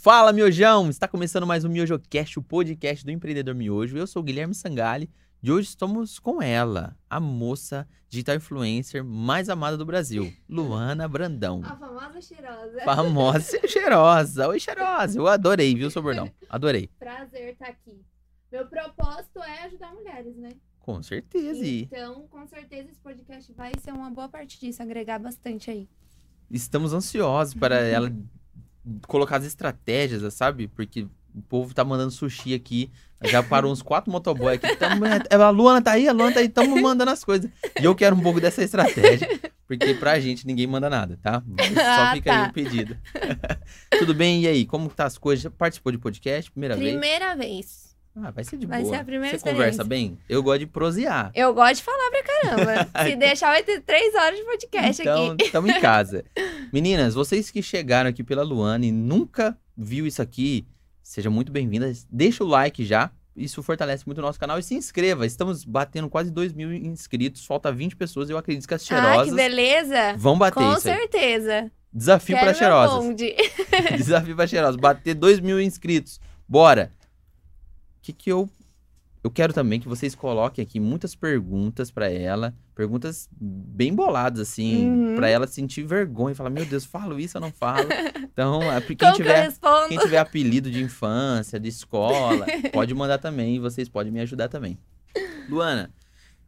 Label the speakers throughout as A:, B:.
A: Fala, miojão! Está começando mais um MiojoCast, o podcast do empreendedor miojo. Eu sou o Guilherme Sangali e hoje estamos com ela, a moça digital influencer mais amada do Brasil, Luana Brandão.
B: A famosa cheirosa.
A: Famosa e cheirosa. Oi, cheirosa. Eu adorei, viu, seu bordão? Adorei.
B: Prazer estar aqui. Meu propósito é ajudar mulheres, né?
A: Com certeza.
B: Então, com certeza, esse podcast vai ser uma boa parte disso, agregar bastante aí.
A: Estamos ansiosos para ela colocar as estratégias, sabe? Porque o povo tá mandando sushi aqui. Já parou uns quatro motoboy aqui. Tamo, é, a Luana tá aí, a Luana tá aí, estamos mandando as coisas. E eu quero um pouco dessa estratégia. Porque pra gente ninguém manda nada, tá? Só
B: Ah,
A: fica aí
B: tá.
A: o pedido. Tudo bem? E aí, como tá as coisas? Já participou de podcast? Primeira vez?
B: Primeira vez.
A: Ah, vai ser de
B: Vai
A: boa.
B: ser a primeira
A: Você conversa bem? Eu gosto de prosear.
B: Eu gosto de falar pra caramba. Se deixar, vai ter três horas de podcast
A: Então,
B: aqui.
A: estamos em casa. Meninas, vocês que chegaram aqui pela Luana e nunca viu isso aqui, sejam muito bem-vindas. Deixa o like já. Isso fortalece muito o nosso canal. E se inscreva. Estamos batendo quase 2 mil inscritos. Falta 20 pessoas. Eu acredito que as
B: Ah,
A: cheirosas
B: que beleza.
A: vão bater
B: Com certeza.
A: Desafio para
B: meu
A: cheirosas. Desafio para cheirosas. Bater 2 mil inscritos. Bora. O que que eu... Eu quero também que vocês coloquem aqui muitas perguntas pra ela. Perguntas bem boladas, assim.
B: Uhum.
A: Pra ela sentir vergonha. Falar, meu Deus, falo isso ou não falo? Então, é, quem
B: Como que eu
A: tiver...
B: respondo?
A: Quem tiver apelido de infância, de escola, pode mandar também e vocês podem me ajudar também. Luana,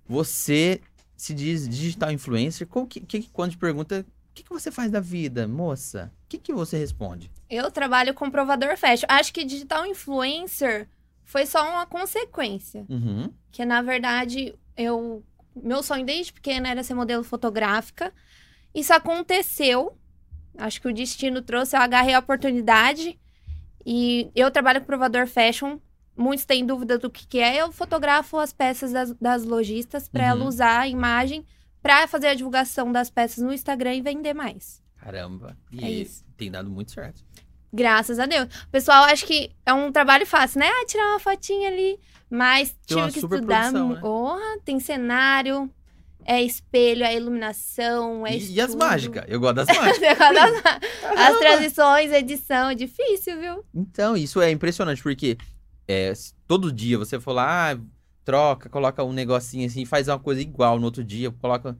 A: você se diz digital influencer. Qual que, que- quando te pergunta o que, que você faz da vida, moça? O que, que você responde?
B: Eu trabalho com provador fashion. Acho que digital influencer foi só uma consequência.
A: Uhum.
B: Que na verdade, eu. Meu sonho desde pequena era ser modelo fotográfica. Isso aconteceu. Acho que o destino trouxe, eu agarrei a oportunidade. E eu trabalho com provador fashion. Muitos têm dúvida do que, que é. Eu fotografo as peças das, das lojistas para ela
A: Uhum.
B: usar a imagem para fazer a divulgação das peças no Instagram e vender mais.
A: Caramba. E
B: É isso.
A: tem dado muito certo.
B: Graças a Deus. O pessoal acha que é um trabalho fácil, né? Ah, tirar uma fotinha ali. Mas
A: Tem
B: tive que estudar.
A: né?
B: Porra, tem cenário, é espelho, é iluminação, é
A: E, e as mágicas? Eu gosto das mágicas.
B: As
A: Caramba.
B: transições, edição, é difícil, viu?
A: Então, isso é impressionante, porque é, todo dia você for lá, ah, troca, coloca um negocinho assim, faz uma coisa igual no outro dia, coloca.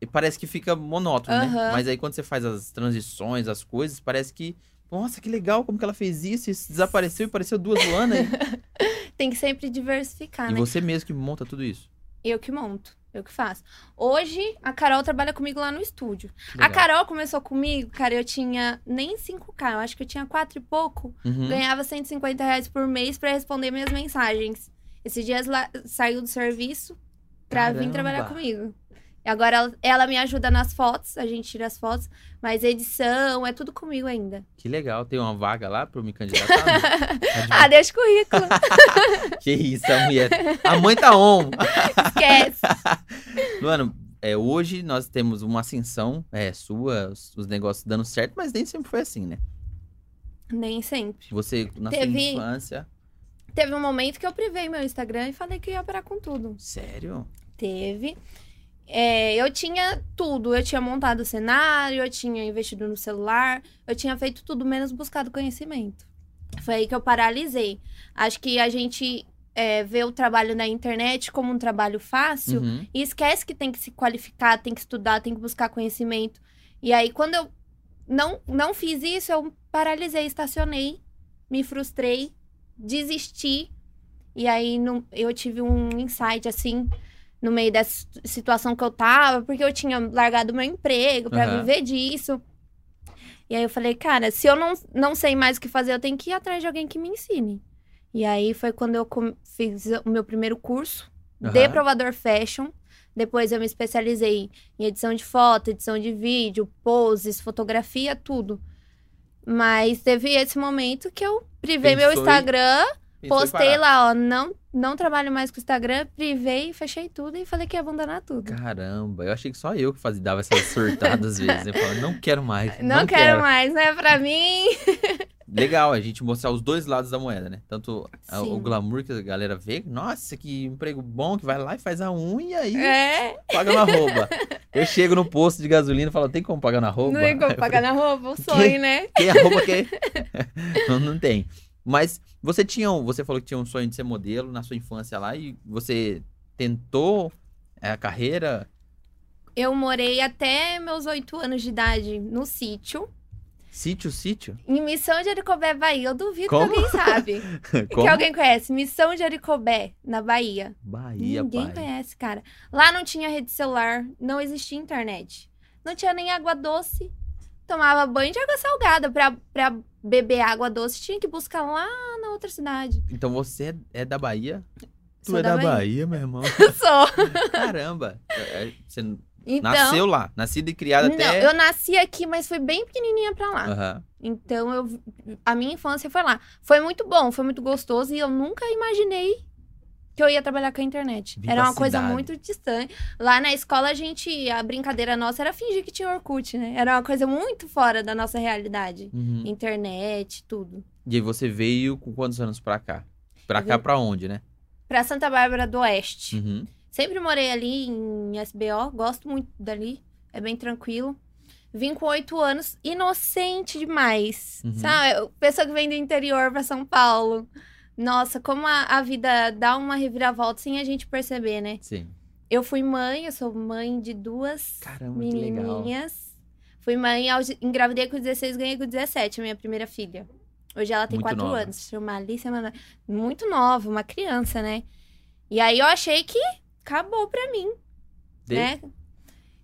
A: E parece que fica monótono, né?
B: Aham.
A: Mas aí quando você faz as transições, as coisas, parece que. Nossa, que legal como que ela fez isso, isso desapareceu e pareceu duas Luana.
B: Tem que sempre diversificar,
A: e
B: né?
A: você mesmo que monta tudo isso.
B: Eu que monto, eu que faço. Hoje, a Carol trabalha comigo lá no estúdio. A. Carol começou comigo, cara, eu tinha nem 5K, eu acho que eu tinha 4 e pouco.
A: Uhum.
B: ganhava 150 reais por mês pra responder minhas mensagens. Esses dias ela saiu do serviço pra vir
A: Caramba.
B: trabalhar comigo. E agora ela, ela me ajuda nas fotos, a gente tira as fotos, mas edição é tudo comigo ainda.
A: Que legal, tem uma vaga lá pra eu me candidatar? Tá
B: ah, deixa o currículo,
A: que isso, a mulher. A mãe tá on.
B: esquece.
A: Luana, é, hoje nós temos uma ascensão é, sua, os, os negócios dando certo, mas nem sempre foi assim, né?
B: Nem sempre.
A: Você, na sua
B: Teve-
A: infância.
B: Teve um momento que eu privei meu Instagram e falei que ia parar com tudo.
A: Sério?
B: Teve. É, eu tinha tudo. Eu tinha montado o cenário, eu tinha investido no celular, eu tinha feito tudo menos buscado conhecimento. Foi aí que eu paralisei. Acho que a gente é, vê o trabalho na internet como um trabalho fácil
A: Uhum.
B: e esquece que tem que se qualificar, tem que estudar, tem que buscar conhecimento. E aí, quando eu não, não fiz isso, eu paralisei, estacionei, me frustrei, desisti. E aí, no- eu tive um insight, assim, no meio dessa situação que eu tava, porque eu tinha largado meu emprego pra
A: Aham.
B: viver disso. E aí, eu falei, cara, se eu não, não sei mais o que fazer, eu tenho que ir atrás de alguém que me ensine. E aí, foi quando eu fiz o meu primeiro curso de
A: Aham.
B: provador fashion. Depois eu me especializei em edição de foto, edição de vídeo, poses, fotografia, tudo. Mas teve esse momento que eu privei meu
A: Pensou em-
B: Instagram, postei lá, ó, não, não trabalho mais com o Instagram, privei, fechei tudo e falei que ia abandonar tudo.
A: Caramba, eu achei que só eu que fazia, dava essas surtadas às vezes. Eu falava, não quero mais.
B: Não, quero, mais, não é pra mim.
A: legal a gente mostrar os dois lados da moeda, né? Tanto a- o glamour que a galera vê, nossa, que emprego bom, que vai lá e faz a unha e aí
B: É,
A: paga na roupa. Eu chego no posto de gasolina e falo, tem como pagar na roupa?
B: não tem como pagar na roupa, o sonho, né?
A: Que a roupa que não, não tem. Mas você tinha, você falou que tinha um sonho de ser modelo na sua infância lá e você tentou é, a carreira
B: Eu morei até meus oito anos de idade no sítio,
A: sítio sítio?
B: em Missão de Aricobé, Bahia. Eu duvido
A: Como?
B: que alguém sabe. Que alguém conhece. Missão de Aricobé, na Bahia.
A: Bahia,
B: Ninguém
A: pai.
B: conhece, cara. Lá não tinha rede celular, não existia internet. Não tinha nem água doce. Tomava banho de água salgada. Pra, pra beber água doce, tinha que buscar lá na outra cidade.
A: Então você é- é da Bahia? Tu
B: Sou
A: é
B: da
A: da
B: Bahia.
A: Bahia, meu irmão.
B: Eu sou.
A: Caramba. É, Você
B: Então,
A: nasceu lá, nascida e criada
B: não,
A: até.
B: eu nasci aqui, mas fui bem pequenininha pra lá.
A: Aham.
B: Então, eu, a minha infância foi lá. Foi muito bom, foi muito gostoso e eu nunca imaginei que eu ia trabalhar com a internet. Era uma coisa muito distante. Lá na escola, a gente, a brincadeira nossa era fingir que tinha Orkut, né? Era uma coisa muito fora da nossa realidade.
A: Uhum.
B: Internet, tudo.
A: E aí você veio com quantos anos pra cá? Pra
B: Eu
A: cá
B: vim-
A: pra onde, né?
B: Pra Santa Bárbara do Oeste.
A: Uhum.
B: Sempre morei ali em SBO, gosto muito dali, é bem tranquilo. Vim com oito anos, inocente demais,
A: Uhum.
B: sabe? Pessoa que vem do interior pra São Paulo. Nossa, como a, a vida dá uma reviravolta sem a gente perceber, né?
A: Sim.
B: Eu fui mãe, eu sou mãe de duas
A: Caramba,
B: menininhas. Fui mãe, engravidei com 16, ganhei com 17, a minha primeira filha. Hoje ela tem
A: Muito
B: quatro
A: nova.
B: anos, chama Alice Manoel. Muito nova, uma criança, né? E aí eu achei que acabou pra mim,
A: De-
B: né?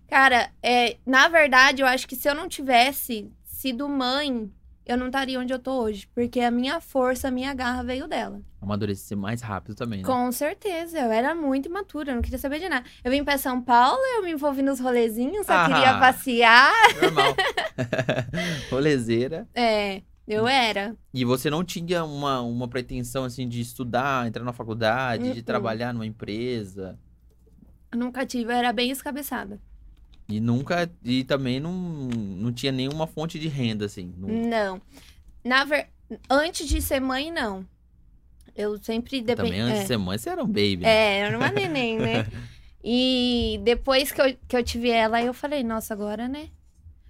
B: Cara, é, na verdade, eu acho que se eu não tivesse sido mãe, eu não estaria onde eu tô hoje. Porque a minha força, a minha garra veio dela.
A: Amadurecer mais rápido também, né?
B: Com certeza, eu era muito imatura, eu não queria saber de nada. Eu vim pra São Paulo, eu me envolvi nos rolezinhos, só
A: Ah.
B: queria passear.
A: Normal. Rolezeira.
B: É, eu era.
A: E você não tinha uma, uma pretensão, assim, de estudar, entrar na faculdade, de
B: Uh-uh.
A: trabalhar numa empresa?
B: Nunca tive, eu era bem escabeçada.
A: E nunca... E também não, não tinha nenhuma fonte de renda, assim. não-
B: Não. Na ver... Antes de ser mãe, não. Eu sempre dependi.
A: Também antes
B: é.
A: de ser mãe, você era um baby. né?
B: É, era uma neném, né? E depois que eu, que eu tive ela, eu falei, nossa, agora, né?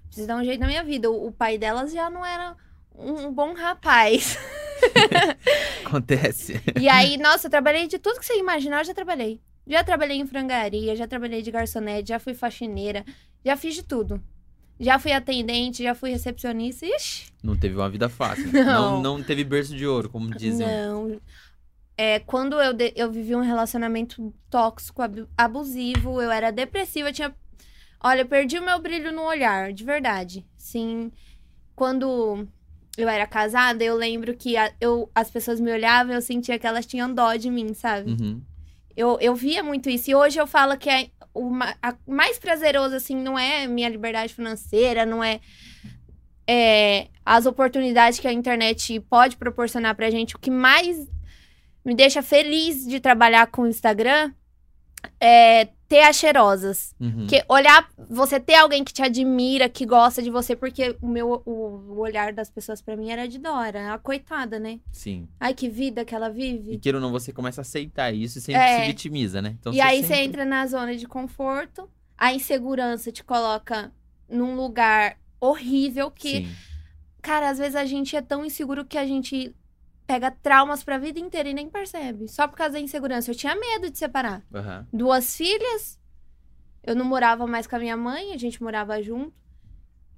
B: Preciso dar um jeito na minha vida. O, o pai delas já não era um, um bom rapaz.
A: Acontece.
B: E aí, nossa, eu trabalhei de tudo que você imaginar, eu já trabalhei. Já trabalhei em frangaria, já trabalhei de garçonete, já fui faxineira, já fiz de tudo. Já fui atendente, já fui recepcionista. Ixi,
A: Não teve uma vida fácil.
B: Não.
A: Não, não teve berço de ouro, como dizem.
B: não. É, quando eu, de- eu vivi um relacionamento tóxico, abu- abusivo, eu era depressiva, eu tinha. Olha, eu perdi o meu brilho no olhar, de verdade. Sim. Quando eu era casada, eu lembro que a- eu, as pessoas me olhavam e eu sentia que elas tinham dó de mim, sabe?
A: Uhum.
B: Eu, eu via muito isso. E hoje eu falo que é o a- mais prazeroso, assim, não é minha liberdade financeira, não é, é as oportunidades que a internet pode proporcionar pra gente. O que mais me deixa feliz de trabalhar com o Instagram é ter as cheirosas.
A: Uhum.
B: Porque olhar, você ter alguém que te admira, que gosta de você, porque o meu o, o olhar das pessoas pra mim era de dó, era a coitada, né?
A: Sim.
B: Ai, que vida que ela vive.
A: E queira ou não, você começa a aceitar isso e sempre
B: É.
A: se vitimiza, né? Então,
B: e aí você
A: sempre-
B: entra na zona de conforto, a insegurança te coloca num lugar horrível que,
A: Sim.
B: cara, às vezes a gente é tão inseguro que a gente pega traumas pra vida inteira e nem percebe. Só por causa da insegurança. Eu tinha medo de separar.
A: Aham.
B: Duas filhas, eu não morava mais com a minha mãe, a gente morava junto.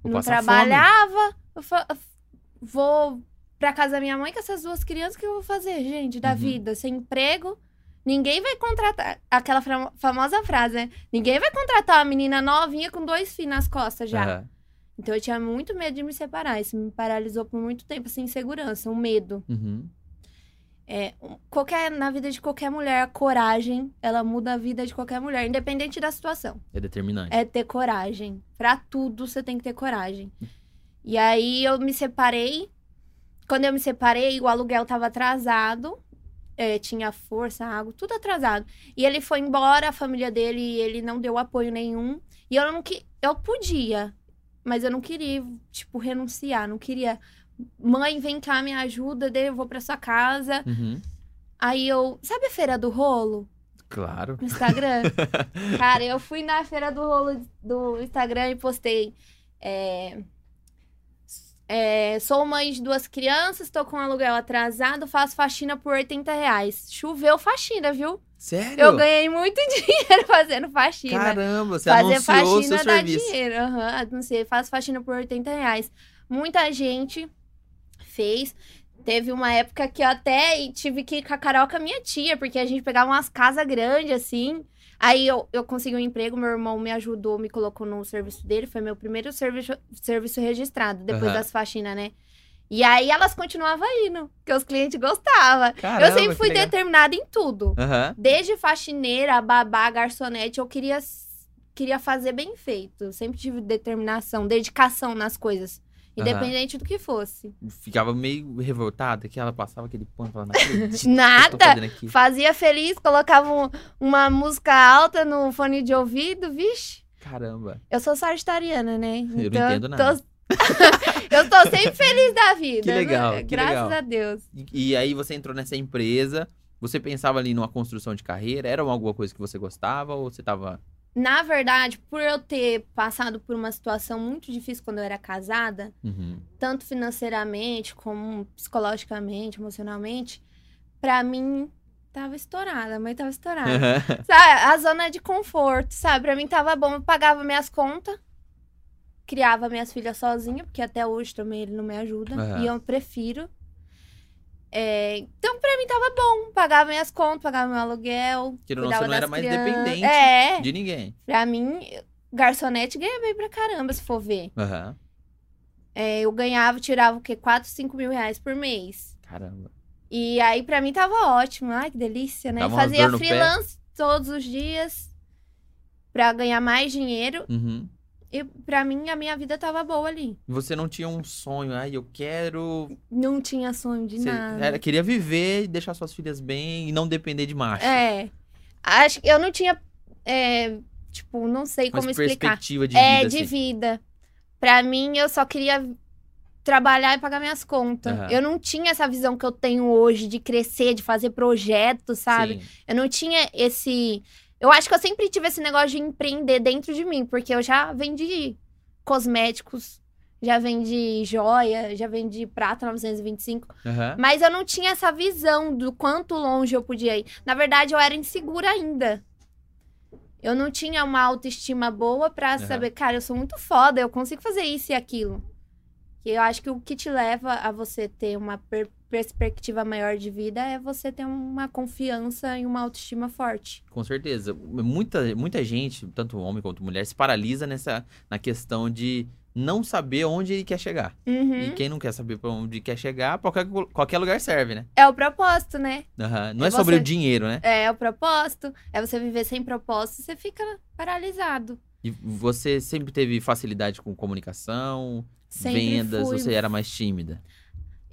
A: Vou
B: não trabalhava. Vou pra casa da minha mãe com essas duas crianças, o que eu vou fazer, gente, da
A: Uhum.
B: vida? Sem emprego. Ninguém vai contratar. Aquela famosa frase, né? Ninguém vai contratar uma menina novinha com dois filhos nas costas já.
A: Aham.
B: Então eu tinha muito medo de me separar. Isso me paralisou por muito tempo, essa insegurança, um medo.
A: Uhum.
B: É, qualquer, na vida de qualquer mulher, a coragem, ela muda a vida de qualquer mulher, independente da situação.
A: É determinante.
B: É ter coragem. Pra tudo você tem que ter coragem. E aí eu me separei. Quando eu me separei, o aluguel tava atrasado. É, tinha força, água, tudo atrasado. E ele foi embora, a família dele, ele não deu apoio nenhum. E eu não que eu podia, mas eu não queria, tipo, renunciar, não queria Mãe, vem cá, me ajuda, eu vou pra sua casa.
A: Uhum.
B: Aí eu. Sabe a feira do rolo?
A: Claro.
B: No Instagram? Cara, eu fui na feira do rolo do Instagram e postei. é, é, sou mãe de duas crianças, tô com aluguel atrasado, faço faxina por 80 reais. Choveu faxina, viu?
A: Sério?
B: Eu ganhei muito dinheiro fazendo faxina.
A: Caramba, você
B: Fazer
A: anunciou
B: faxina
A: seu
B: dá
A: serviço.
B: dinheiro. Aham, não sei, faço faxina por 80 reais. Muita gente fez. Teve uma época que eu até tive que ir com a Carol com a minha tia, porque a gente pegava umas casas grandes, assim. Aí eu, eu consegui um emprego, meu irmão me ajudou, me colocou no serviço dele. Foi meu primeiro serviço, serviço registrado, depois
A: Aham.
B: das faxinas, né? E aí elas continuavam indo, porque os clientes gostavam.
A: Caramba,
B: eu sempre fui determinada em tudo.
A: Aham.
B: Desde faxineira, babá, garçonete, eu queria, queria fazer bem feito. Eu sempre tive determinação, dedicação nas coisas. Independente do que fosse.
A: Ficava meio revoltada que ela passava aquele pano eu tô
B: Nada! Fazia feliz, colocava um- uma música alta no fone de ouvido, vixe.
A: Caramba.
B: Eu sou sagitariana, né?
A: não
B: Então,
A: entendo
B: tô-
A: nada.
B: eu tô sempre feliz da vida.
A: Que legal,
B: né?
A: que
B: Graças
A: legal.
B: a Deus.
A: E, e aí você entrou nessa empresa, você pensava ali numa construção de carreira, era alguma coisa que você gostava ou você tava...
B: Na verdade, por eu ter passado por uma situação muito difícil quando eu era casada,
A: Uhum.
B: tanto financeiramente como psicologicamente, emocionalmente, pra mim tava estourada, a mãe tava estourada. sabe, a zona de conforto, sabe? Pra mim tava bom, eu pagava minhas contas, criava minhas filhas sozinha, porque até hoje também ele não me ajuda,
A: Aham.
B: e eu prefiro. É, então, pra mim tava bom, pagava minhas contas, pagava meu aluguel,
A: Que
B: cuidava
A: você não era
B: das
A: mais
B: crianças.
A: dependente
B: É,
A: de ninguém.
B: pra mim, garçonete ganha bem pra caramba, se for ver.
A: Aham.
B: É, eu ganhava, tirava o quê? 4, 5 mil reais por mês.
A: Caramba.
B: E aí, pra mim, tava ótimo. Ai, que delícia, né? Fazia
A: no pé.
B: freelance todos os dias pra ganhar mais dinheiro.
A: Uhum.
B: E pra mim, a minha vida tava boa ali.
A: Você não tinha um sonho, ai, eu quero...
B: Não tinha sonho de
A: Você
B: nada.
A: era, queria viver e deixar suas filhas bem e não depender de macho.
B: É. Acho que eu não tinha. é, tipo, não sei
A: Uma
B: como explicar.
A: perspectiva de
B: é,
A: vida,
B: de
A: assim.
B: vida. Pra mim, eu só queria trabalhar e pagar minhas contas.
A: Aham.
B: Eu não tinha essa visão que eu tenho hoje de crescer, de fazer projetos, sabe?
A: Sim.
B: Eu não tinha esse. Eu acho que eu sempre tive esse negócio de empreender dentro de mim, porque eu já vendi cosméticos, já vendi joia, já vendi prata 925,
A: Aham.
B: mas eu não tinha essa visão do quanto longe eu podia ir. Na verdade, eu era insegura ainda. Eu não tinha uma autoestima boa pra
A: Aham.
B: saber, cara, eu sou muito foda, eu consigo fazer isso e aquilo. E eu acho que o que te leva a você ter uma per- perspectiva maior de vida é você ter uma confiança e uma autoestima forte.
A: Com certeza. Muita, muita gente, tanto homem quanto mulher, se paralisa nessa na questão de não saber onde ele quer chegar.
B: Uhum.
A: E quem não quer saber pra onde quer chegar, qualquer, qualquer lugar serve, né?
B: É o propósito, né?
A: Aham. Não
B: É
A: é, sobre
B: você.
A: o dinheiro, né?
B: É o propósito. É você viver sem propósito, você fica paralisado.
A: E você sempre teve facilidade com comunicação,
B: Sempre
A: vendas,
B: fui.
A: você era mais tímida.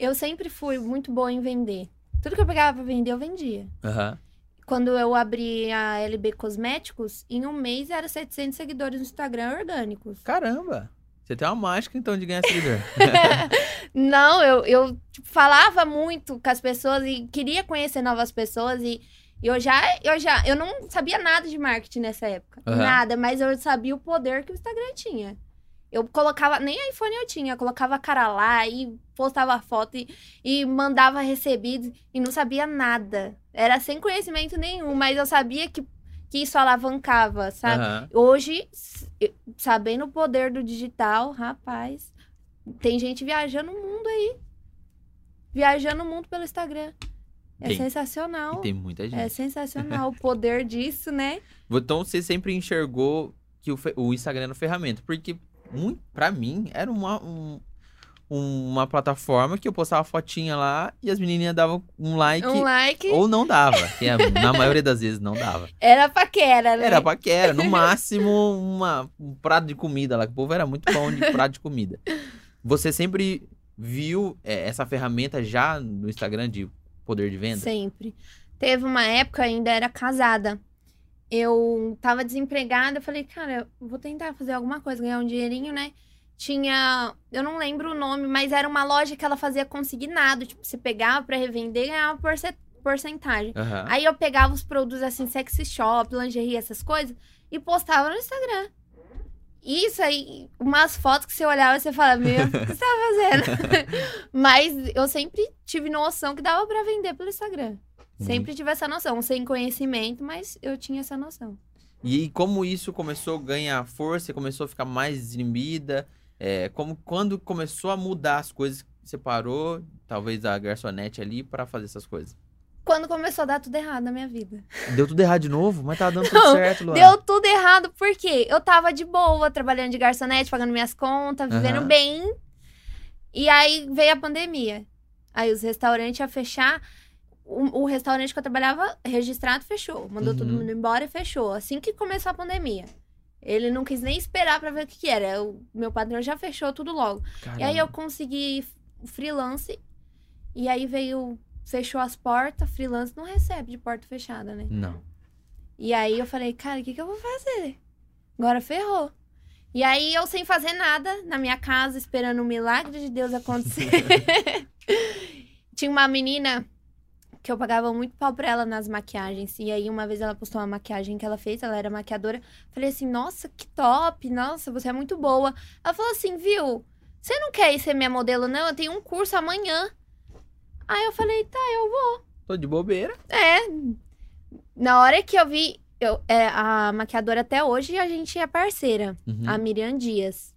B: Eu sempre fui muito boa em vender. Tudo que eu pegava pra vender, eu vendia.
A: Aham.
B: Quando eu abri a LB Cosméticos, em um mês era 700 seguidores no Instagram orgânicos.
A: Caramba! Você tem uma mágica, então, de ganhar seguidor.
B: Não, eu, eu tipo, falava muito com as pessoas e queria conhecer novas pessoas e eu já, eu já, eu não sabia nada de marketing nessa época,
A: Aham.
B: nada, mas eu sabia o poder que o Instagram tinha. Eu colocava, nem iPhone eu tinha, eu colocava a cara lá e postava foto e, e mandava recebidos e não sabia nada. Era sem conhecimento nenhum, mas eu sabia que, que isso alavancava, sabe?
A: Aham.
B: Hoje, sabendo o poder do digital, rapaz, tem gente viajando o mundo aí. Viajando o mundo pelo Instagram. É
A: Tem.
B: sensacional.
A: E tem muita gente.
B: É sensacional o poder disso, né?
A: Então você sempre enxergou que o, o Instagram era uma ferramenta. Porque, muito, pra mim, era uma, um- uma plataforma que eu postava fotinha lá e as menininhas davam um like.
B: Um like
A: Ou não dava. que é- na maioria das vezes não dava.
B: era paquera, né?
A: Era paquera. No máximo, uma, um prato de comida lá. Que o povo era muito bom de prato de comida. Você sempre viu é, essa ferramenta já no Instagram de poder de venda?
B: Sempre. Teve uma época, ainda era casada. Eu tava desempregada, eu falei, cara, eu vou tentar fazer alguma coisa, ganhar um dinheirinho, né? tinha. Eu não lembro o nome, mas era uma loja que ela fazia consignado. Tipo, você pegava pra revender e ganhava porce- porcentagem.
A: Aham.
B: Aí eu pegava os produtos assim, sexy shop, lingerie, essas coisas, e postava no Instagram. Isso aí, umas fotos que você olhava e você falava, meu, o que você tá fazendo? Mas eu sempre tive noção que dava pra vender pelo Instagram.
A: Uhum.
B: Sempre tive essa noção, sem conhecimento, mas eu tinha essa noção.
A: E como isso começou a ganhar força, começou a ficar mais desinibida? É, como, quando começou a mudar as coisas, você parou, talvez a garçonete ali, pra fazer essas coisas?
B: Quando começou a dar tudo errado na minha vida.
A: Deu tudo errado de novo, mas tava dando tudo
B: Não,
A: certo, Luana.
B: Deu tudo errado porque eu tava de boa, trabalhando de garçonete, pagando minhas contas, vivendo
A: Aham.
B: bem. E aí veio a pandemia. Aí os restaurantes iam fechar. O, o restaurante que eu trabalhava registrado fechou. Mandou todo
A: Uhum.
B: mundo embora e fechou. Assim que começou a pandemia. Ele não quis nem esperar pra ver o que, que era. O meu patrão já fechou tudo logo. E aí eu
A: Caramba.
B: consegui freelance. E aí veio. Fechou as portas. Freelance não recebe de porta fechada, né?
A: Não.
B: E aí eu falei, cara, o que, que eu vou fazer? Agora ferrou. E aí eu sem fazer nada na minha casa, esperando o milagre de Deus acontecer. Tinha uma menina que eu pagava muito pau pra ela nas maquiagens. E aí uma vez ela postou uma maquiagem que ela fez, ela era maquiadora. Falei assim, nossa, que top, nossa, você é muito boa. Ela falou assim, viu, você não quer ir ser minha modelo, não? Eu tenho um curso amanhã. Aí eu falei, tá, eu vou.
A: Tô de bobeira.
B: É. Na hora que eu vi, eu, é, a maquiadora até hoje a gente é parceira,
A: Uhum.
B: a Miriam Dias.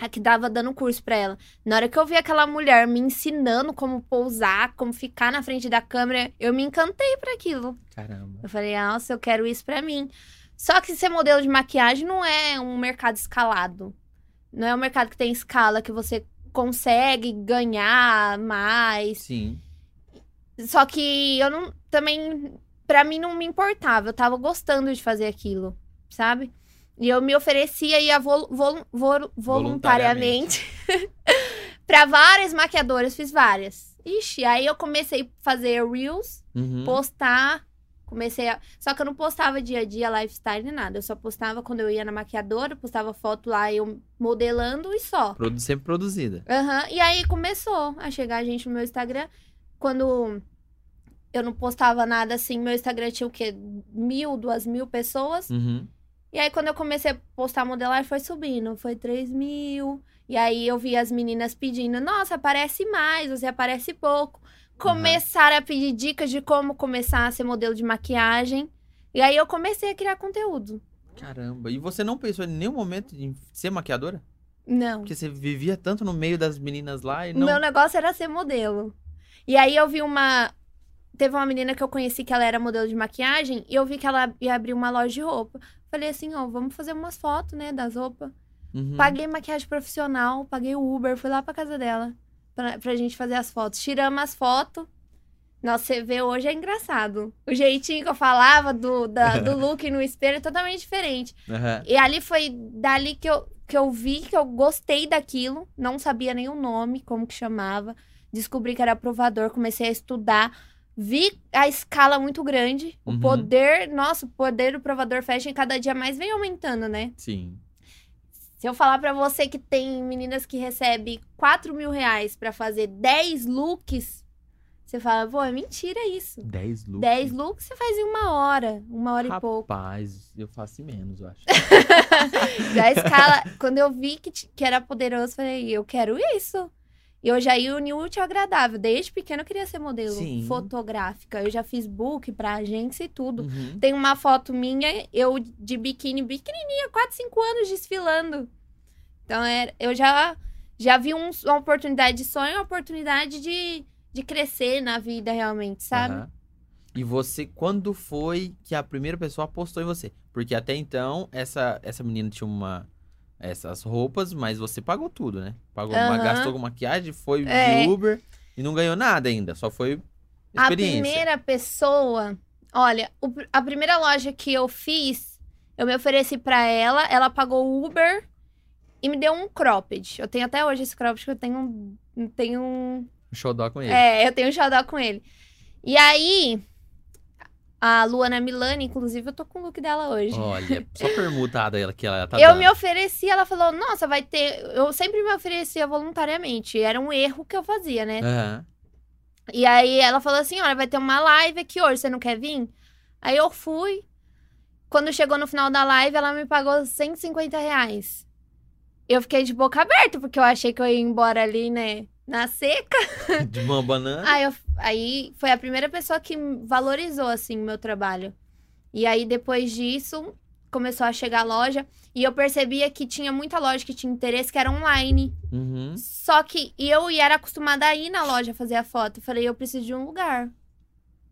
B: A que dava dando curso pra ela. Na hora que eu vi aquela mulher me ensinando como pousar, como ficar na frente da câmera, eu me encantei por aquilo.
A: Caramba.
B: Eu falei, nossa, eu quero isso pra mim. Só que ser modelo de maquiagem não é um mercado escalado. Não é um mercado que tem escala, que você consegue ganhar mais.
A: Sim.
B: Só que eu não. Também. Pra mim não me importava. Eu tava gostando de fazer aquilo, sabe? E eu me oferecia ia vol, vol, vol- voluntariamente pra várias maquiadoras. Fiz várias. Ixi, aí eu comecei a fazer reels,
A: Uhum.
B: postar. Comecei a. Só que eu não postava dia a dia lifestyle nem nada. Eu só postava quando eu ia na maquiadora, postava foto lá, eu modelando e só.
A: Produ- sempre produzida.
B: Aham, E aí começou a chegar gente no meu Instagram. Quando eu não postava nada assim, meu Instagram tinha o quê? Mil, duas mil pessoas.
A: Uhum.
B: E aí, quando eu comecei a postar modelagem, foi subindo. Foi 3 mil. E aí, eu vi as meninas pedindo: Nossa, aparece mais, você aparece pouco. Começaram a pedir dicas de como começar a ser modelo de maquiagem. E aí, eu comecei a criar conteúdo.
A: Caramba. E você não pensou em nenhum momento em ser maquiadora?
B: Não.
A: Porque você vivia tanto no meio das meninas lá e
B: O
A: não.
B: meu negócio era ser modelo. E aí eu vi uma. Teve uma menina que eu conheci que ela era modelo de maquiagem e eu vi que ela ia abrir uma loja de roupa. Falei assim, ó, vamos fazer umas fotos, né, das roupas.
A: Uhum.
B: Paguei maquiagem profissional, paguei o Uber, fui lá pra casa dela pra, pra gente fazer as fotos. Tiramos as fotos. Nossa, você vê hoje é engraçado. O jeitinho que eu falava do, da- do look no espelho é totalmente diferente.
A: Aham.
B: E ali foi dali que eu, que eu vi que eu gostei daquilo. Não sabia nem o nome, como que chamava. Descobri que era provador, comecei a estudar. Vi a escala muito grande. O
A: Uhum.
B: poder, nossa, o poder do provador fashion cada dia mais vem aumentando, né?
A: Sim.
B: Se eu falar pra você que tem meninas que recebem 4 mil reais pra fazer 10 looks, você fala, pô, é mentira isso.
A: 10 looks.
B: 10 looks você faz em uma hora, uma hora e pouco.
A: Rapaz, eu faço em menos, eu acho.
B: A escala, quando eu vi que, que era poderoso, eu falei, eu quero isso. E eu já ia unir o útil ao agradável. Desde pequeno eu queria ser modelo
A: Sim.
B: fotográfica. Eu já fiz book pra agência e tudo.
A: Uhum.
B: Tem uma foto minha, eu de biquíni, pequenininha, 4, 5 anos desfilando. Então, era, eu já, já vi um- uma oportunidade de sonho, uma oportunidade de, de crescer na vida realmente, sabe?
A: Aham. E você, quando foi que a primeira pessoa apostou em você? Porque até então, essa, essa menina tinha uma. Essas roupas, mas você pagou tudo, né? Pagou uma,
B: Aham.
A: gastou com maquiagem, foi
B: É.
A: de Uber e não ganhou nada ainda. Só foi
B: A
A: experiência.
B: primeira pessoa. Olha, o a primeira loja que eu fiz, eu me ofereci pra ela, ela pagou Uber e me deu um cropped. Eu tenho até hoje esse cropped, que eu tenho um. Tenho um
A: Show dó com ele.
B: é, eu tenho um xodó com ele. E aí, A Luana Milani, inclusive, eu tô com o look dela hoje.
A: Olha, só permutada ela que ela tá
B: eu
A: dando.
B: me ofereci, ela falou, nossa, vai ter. Eu sempre me oferecia voluntariamente. Era um erro que eu fazia, né?
A: Aham.
B: E aí ela falou assim: olha, vai ter uma live aqui hoje, você não quer vir? Aí eu fui. Quando chegou no final da live, ela me pagou 150 reais. Eu fiquei de boca aberta, porque eu achei que eu ia embora ali, né? Na seca.
A: De uma banana.
B: Aí, eu- aí foi a primeira pessoa que valorizou, assim, o meu trabalho. E aí, depois disso, começou a chegar a loja. E eu percebia que tinha muita loja que tinha interesse, que era online.
A: Uhum.
B: Só que eu ia- era acostumada a ir na loja fazer a foto. Eu falei, eu preciso de um lugar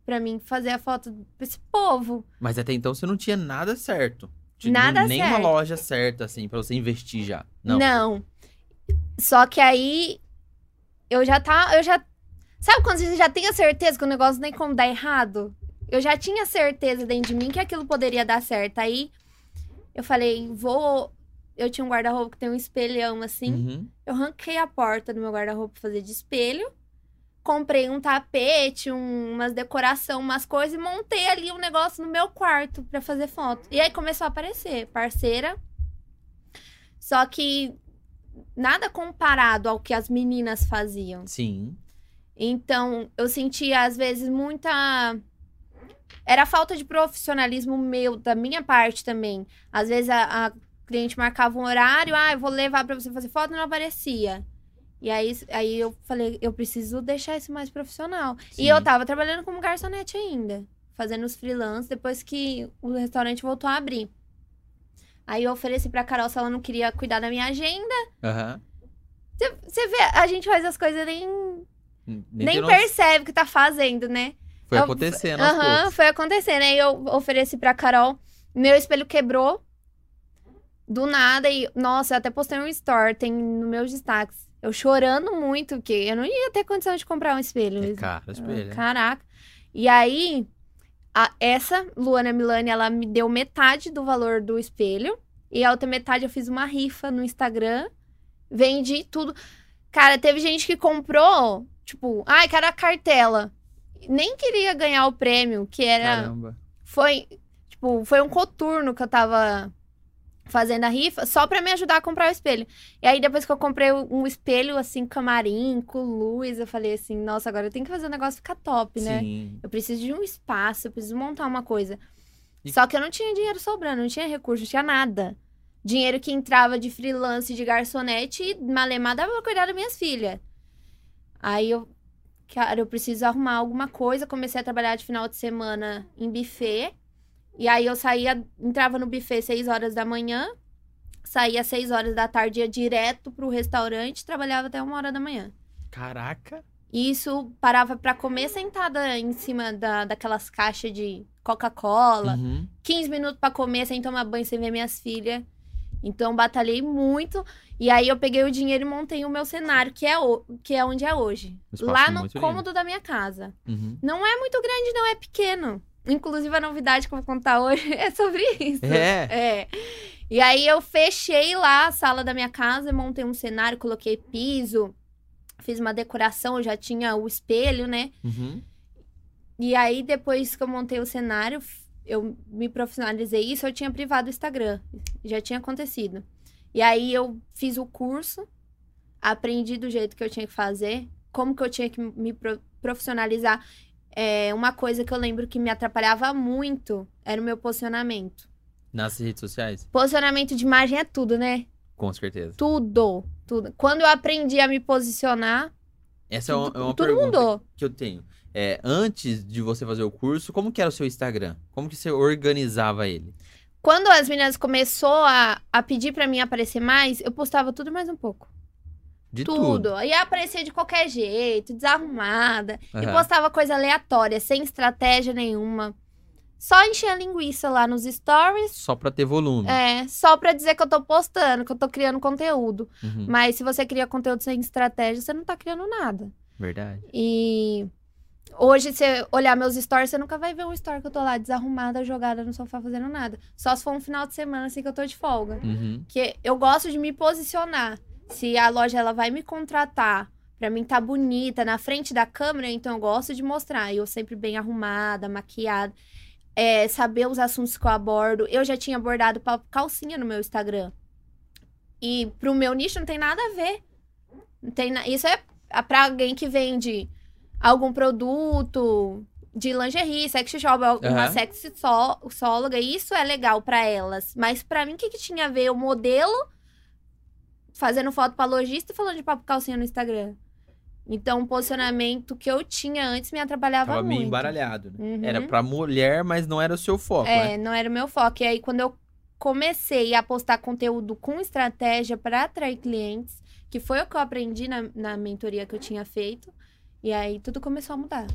B: pra mim fazer a foto pra esse povo.
A: Mas até então você não tinha nada certo. Tipo,
B: Nada
A: Nenhuma
B: certo.
A: loja certa, assim, pra você investir já. Não.
B: Não. Só que aí eu já tá, eu já Sabe quando você já tem a certeza que o negócio nem como dar errado? Eu já tinha certeza dentro de mim que aquilo poderia dar certo. Aí eu falei, vou eu tinha um guarda-roupa que tem um espelhão assim.
A: Uhum.
B: Eu ranquei a porta do meu guarda-roupa pra fazer de espelho. Comprei um tapete, um- umas decoração, umas coisas e montei ali um negócio no meu quarto pra fazer foto. E aí começou a aparecer parceira. Só que nada comparado ao que as meninas faziam.
A: Sim.
B: Então, eu sentia às vezes muita era falta de profissionalismo meu, da minha parte também. Às vezes a, a cliente marcava um horário, ah, eu vou levar pra você fazer foto, não aparecia. E aí, aí eu falei, eu preciso deixar isso mais profissional.
A: Sim.
B: E eu tava trabalhando como garçonete ainda, fazendo os freelance depois que o restaurante voltou a abrir. Aí eu ofereci pra Carol se ela não queria cuidar da minha agenda. Você vê, a gente faz as coisas nem,
A: Nem,
B: nem percebe o que tá fazendo, né?
A: Foi
B: Eu-
A: acontecendo
B: Aham,
A: poucos.
B: foi acontecendo. Aí eu ofereci pra Carol. Meu espelho quebrou. Do nada. E, nossa, eu até postei um story, tem nos meus destaques. Eu chorando muito, porque eu não ia ter condição de comprar um espelho.
A: É caro, espelho.
B: Caraca. E aí, a- essa Luana Milani, ela me deu metade do valor do espelho. E a outra metade eu fiz uma rifa no Instagram. Vendi tudo. Cara, teve gente que comprou, tipo, ai, quero a cartela. Nem queria ganhar o prêmio, que era.
A: Caramba.
B: Foi, tipo, foi um coturno que eu tava fazendo a rifa, só pra me ajudar a comprar o espelho. E aí, depois que eu comprei um espelho, assim, camarim, com luz, eu falei assim, nossa, agora eu tenho que fazer o negócio ficar top, né?
A: Sim.
B: Eu preciso de um espaço, eu preciso montar uma coisa.
A: E-
B: Só que eu não tinha dinheiro sobrando, não tinha recurso, não tinha nada. Dinheiro que entrava de freelance, de garçonete, e malemar dava pra cuidar das minhas filhas. Aí eu, cara, eu preciso arrumar alguma coisa. Comecei a trabalhar de final de semana em buffet. E aí eu saía, entrava no buffet 6 horas da manhã, saía às 6 horas da tarde, ia direto pro restaurante, trabalhava até uma hora da manhã.
A: Caraca.
B: E isso parava pra comer sentada em cima da, daquelas caixas de Coca-Cola.
A: Uhum.
B: 15 minutos pra comer sem tomar banho, sem ver minhas filhas. Então batalhei muito. E aí eu peguei o dinheiro e montei o meu cenário, que é, o, que é onde é hoje. Lá no
A: muito lindo.
B: cômodo da minha casa.
A: Uhum.
B: Não é muito grande, não, é pequeno. Inclusive, a novidade que eu vou contar hoje é sobre isso.
A: É.
B: É. E aí eu fechei lá a sala da minha casa, montei um cenário, coloquei piso, fiz uma decoração, eu já tinha o espelho, né?
A: Uhum.
B: E aí, depois que eu montei o cenário, eu me profissionalizei isso, eu tinha privado o Instagram. Já tinha acontecido. E aí eu fiz o curso, aprendi do jeito que eu tinha que fazer, como que eu tinha que me pro- profissionalizar. É, uma coisa que eu lembro que me atrapalhava muito era o meu posicionamento.
A: Nas redes sociais?
B: Posicionamento de imagem é tudo, né?
A: Com certeza.
B: Tudo, tudo. Quando eu aprendi a me posicionar,
A: Essa é uma, é uma
B: tudo
A: pergunta
B: mudou.
A: que eu tenho. É, antes de você fazer o curso, como que era o seu Instagram? Como que você organizava ele?
B: Quando as meninas começou a, a pedir pra mim aparecer mais, eu postava tudo mais um pouco.
A: De
B: tudo.
A: tudo.
B: Ia aparecer de qualquer jeito, desarrumada. E
A: Aham.
B: postava coisa aleatória, sem estratégia nenhuma. Só enchia linguiça lá nos stories.
A: Só pra ter volume.
B: É, só pra dizer que eu tô postando, que eu tô criando conteúdo.
A: Uhum.
B: Mas se você cria conteúdo sem estratégia, você não tá criando nada.
A: Verdade.
B: E hoje, se você olhar meus stories, você nunca vai ver um story que eu tô lá desarrumada, jogada no sofá fazendo nada. Só se for um final de semana assim que eu tô de folga.
A: Uhum.
B: Porque eu gosto de me posicionar. Se a loja ela vai me contratar pra mim tá bonita na frente da câmera, então eu gosto de mostrar. Eu sempre bem arrumada, maquiada. é, saber os assuntos que eu abordo. Eu já tinha abordado calcinha no meu Instagram. E pro meu nicho não tem nada a ver. Não tem na... Isso é pra alguém que vende algum produto de lingerie, sex shop, uma
A: Aham.
B: sexóloga, isso é legal pra elas. Mas pra mim, o que, que tinha a ver? O modelo fazendo foto pra lojista e falando de papo calcinha no Instagram. Então, o posicionamento que eu tinha antes me atrapalhava
A: Tava
B: muito.
A: meio embaralhado, né?
B: Uhum.
A: Era pra mulher, mas não era o seu foco, né?
B: É, não era o meu foco. E aí, quando eu comecei a postar conteúdo com estratégia para atrair clientes, que foi o que eu aprendi na, na mentoria que eu tinha feito, e aí tudo começou a mudar.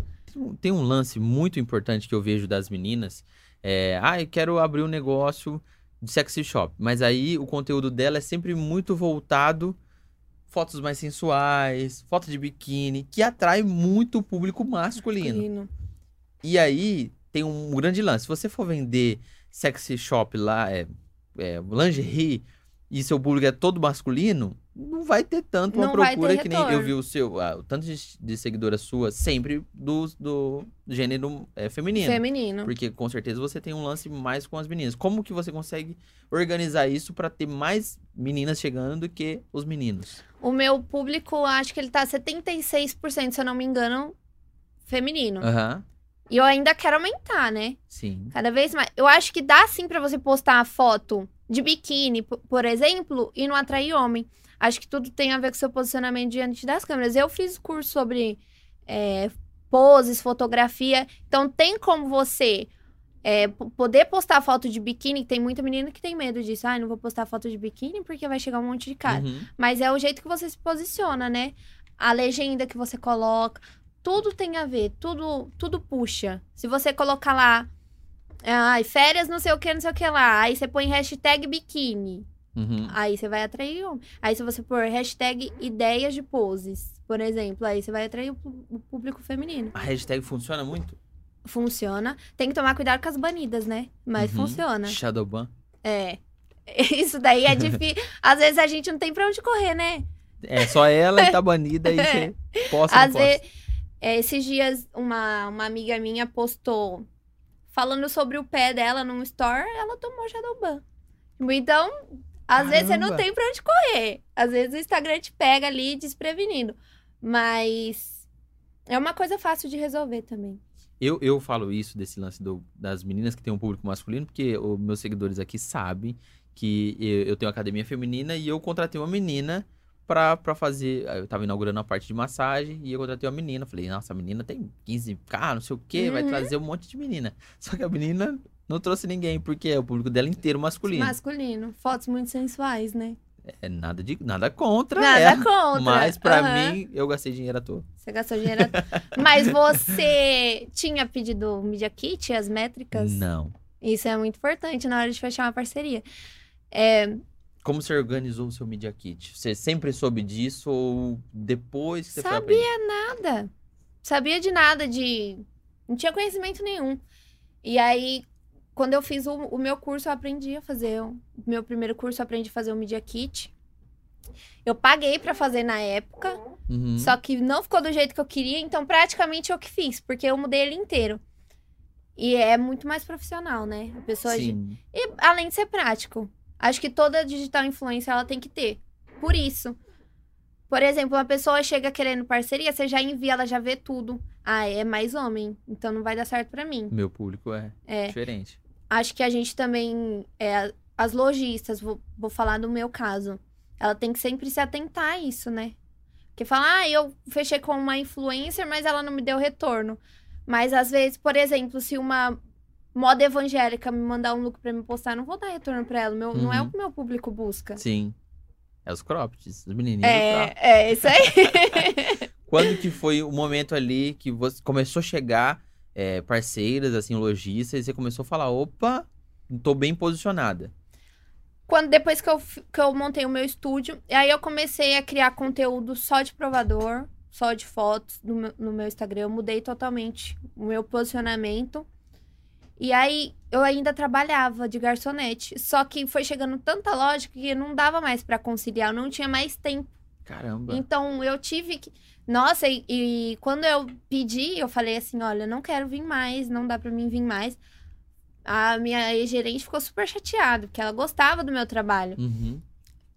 A: Tem um- lance muito importante que eu vejo das meninas. É, ah, eu quero abrir um negócio de sexy shop. Mas aí o conteúdo dela é sempre muito voltado fotos mais sensuais, foto de biquíni, que atrai muito o público masculino.
B: Masculino.
A: E aí tem um grande lance. Se você for vender sexy shop lá, é, é, lingerie, e seu público é todo masculino, não vai ter tanto uma
B: Não
A: procura que nem eu vi o seu, ah, o tanto de, de seguidora sua sempre do, do gênero é, feminino.
B: Feminino.
A: Porque com certeza você tem um lance mais com as meninas. Como que você consegue organizar isso pra ter mais meninas chegando do que os meninos?
B: O meu público, acho que ele tá 76%, se eu não me engano, feminino.
A: Aham,
B: E eu ainda quero aumentar, né?
A: sim.
B: Cada vez mais. Eu acho que dá sim pra você postar a foto de biquíni, por exemplo, e não atrair homem. Acho que tudo tem a ver com seu posicionamento diante das câmeras. Eu fiz curso sobre é, poses, fotografia. Então tem como você é, poder postar foto de biquíni. Tem muita menina que tem medo disso. Ah, não vou postar foto de biquíni porque vai chegar um monte de cara.
A: Uhum.
B: Mas é o jeito que você se posiciona, né? A legenda que você coloca, tudo tem a ver, tudo, tudo puxa. Se você colocar lá, ai, férias não sei o que, não sei o que lá, aí você põe hashtag biquíni,
A: Uhum.
B: aí você vai atrair homem. Aí se você pôr hashtag ideias de poses, por exemplo, aí você vai atrair o público feminino.
A: A hashtag funciona muito?
B: Funciona. Tem que tomar cuidado com as banidas, né? Mas
A: Uhum.
B: funciona.
A: Shadowban.
B: É. Isso daí é difícil. Às vezes a gente não tem pra onde correr, né?
A: É, só ela e tá banida e você posta
B: Às vezes, é, esses dias, uma, uma amiga minha postou falando sobre o pé dela num store, ela tomou Shadowban. Então, às vezes você não tem pra onde correr. Às vezes o Instagram te pega ali desprevenido. Mas é uma coisa fácil de resolver também.
A: Eu, eu falo isso desse lance do- das meninas que tem um público masculino, porque os meus seguidores aqui sabem que eu, eu tenho academia feminina e eu contratei uma menina pra, pra fazer. Eu tava inaugurando a parte de massagem e eu contratei uma menina. Falei, nossa, a menina tem 15k, não sei o quê, vai
B: Uhum.
A: trazer um monte de menina. Só que a menina não trouxe ninguém, porque é o público dela inteiro masculino.
B: Masculino. Fotos muito sensuais, né?
A: É nada, de, nada contra
B: Nada
A: ela.
B: contra.
A: Mas pra
B: Aham.
A: mim, eu gastei dinheiro à toa.
B: Você gastou dinheiro. Mas você tinha pedido o Media Kit, as métricas?
A: Não.
B: Isso é muito importante na hora de fechar uma parceria. É,
A: Como você organizou o seu Media Kit? Você sempre soube disso ou depois que você foi
B: Sabia
A: aprender?
B: nada. Sabia de nada, de. Não tinha conhecimento nenhum. E aí, quando eu fiz o, o meu curso, eu aprendi a fazer. O meu primeiro curso, eu aprendi a fazer o Media Kit. Eu paguei pra fazer na época,
A: Uhum.
B: só que não ficou do jeito que eu queria, então praticamente eu que fiz, porque eu mudei ele inteiro. E é muito mais profissional, né? A pessoa
A: Sim.
B: E além de ser prático. Acho que toda digital influência ela tem que ter. Por isso. Por exemplo, uma pessoa chega querendo parceria, você já envia, ela já vê tudo. Ah, é mais homem, então não vai dar certo pra mim.
A: Meu público é,
B: É.
A: diferente.
B: Acho que a gente também. É, as lojistas, vou, vou falar do meu caso. Ela tem que sempre se atentar a isso, né? Porque falar, ah, eu fechei com uma influencer, mas ela não me deu retorno. Mas às vezes, por exemplo, se uma moda evangélica me mandar um look pra me postar, eu não vou dar retorno pra ela. Meu, Não é o
A: Uhum.
B: que o meu público busca.
A: Sim. É os croppeds, os menininhos.
B: É, é isso aí.
A: Quando que foi o momento ali que você começou a chegar é, parceiras, assim, lojistas, e você começou a falar, opa, tô bem posicionada.
B: Quando depois que eu, que eu montei o meu estúdio, aí eu comecei a criar conteúdo só de provador, só de fotos no meu, no meu Instagram. Eu mudei totalmente o meu posicionamento. E aí eu ainda trabalhava de garçonete. Só que foi chegando tanta loja que não dava mais pra conciliar, eu não tinha mais tempo.
A: Caramba.
B: Então eu tive que. Nossa, e, e quando eu pedi, eu falei assim: olha, não quero vir mais, não dá pra mim vir mais. A minha ex-gerente ficou super chateada, porque ela gostava do meu trabalho.
A: Uhum.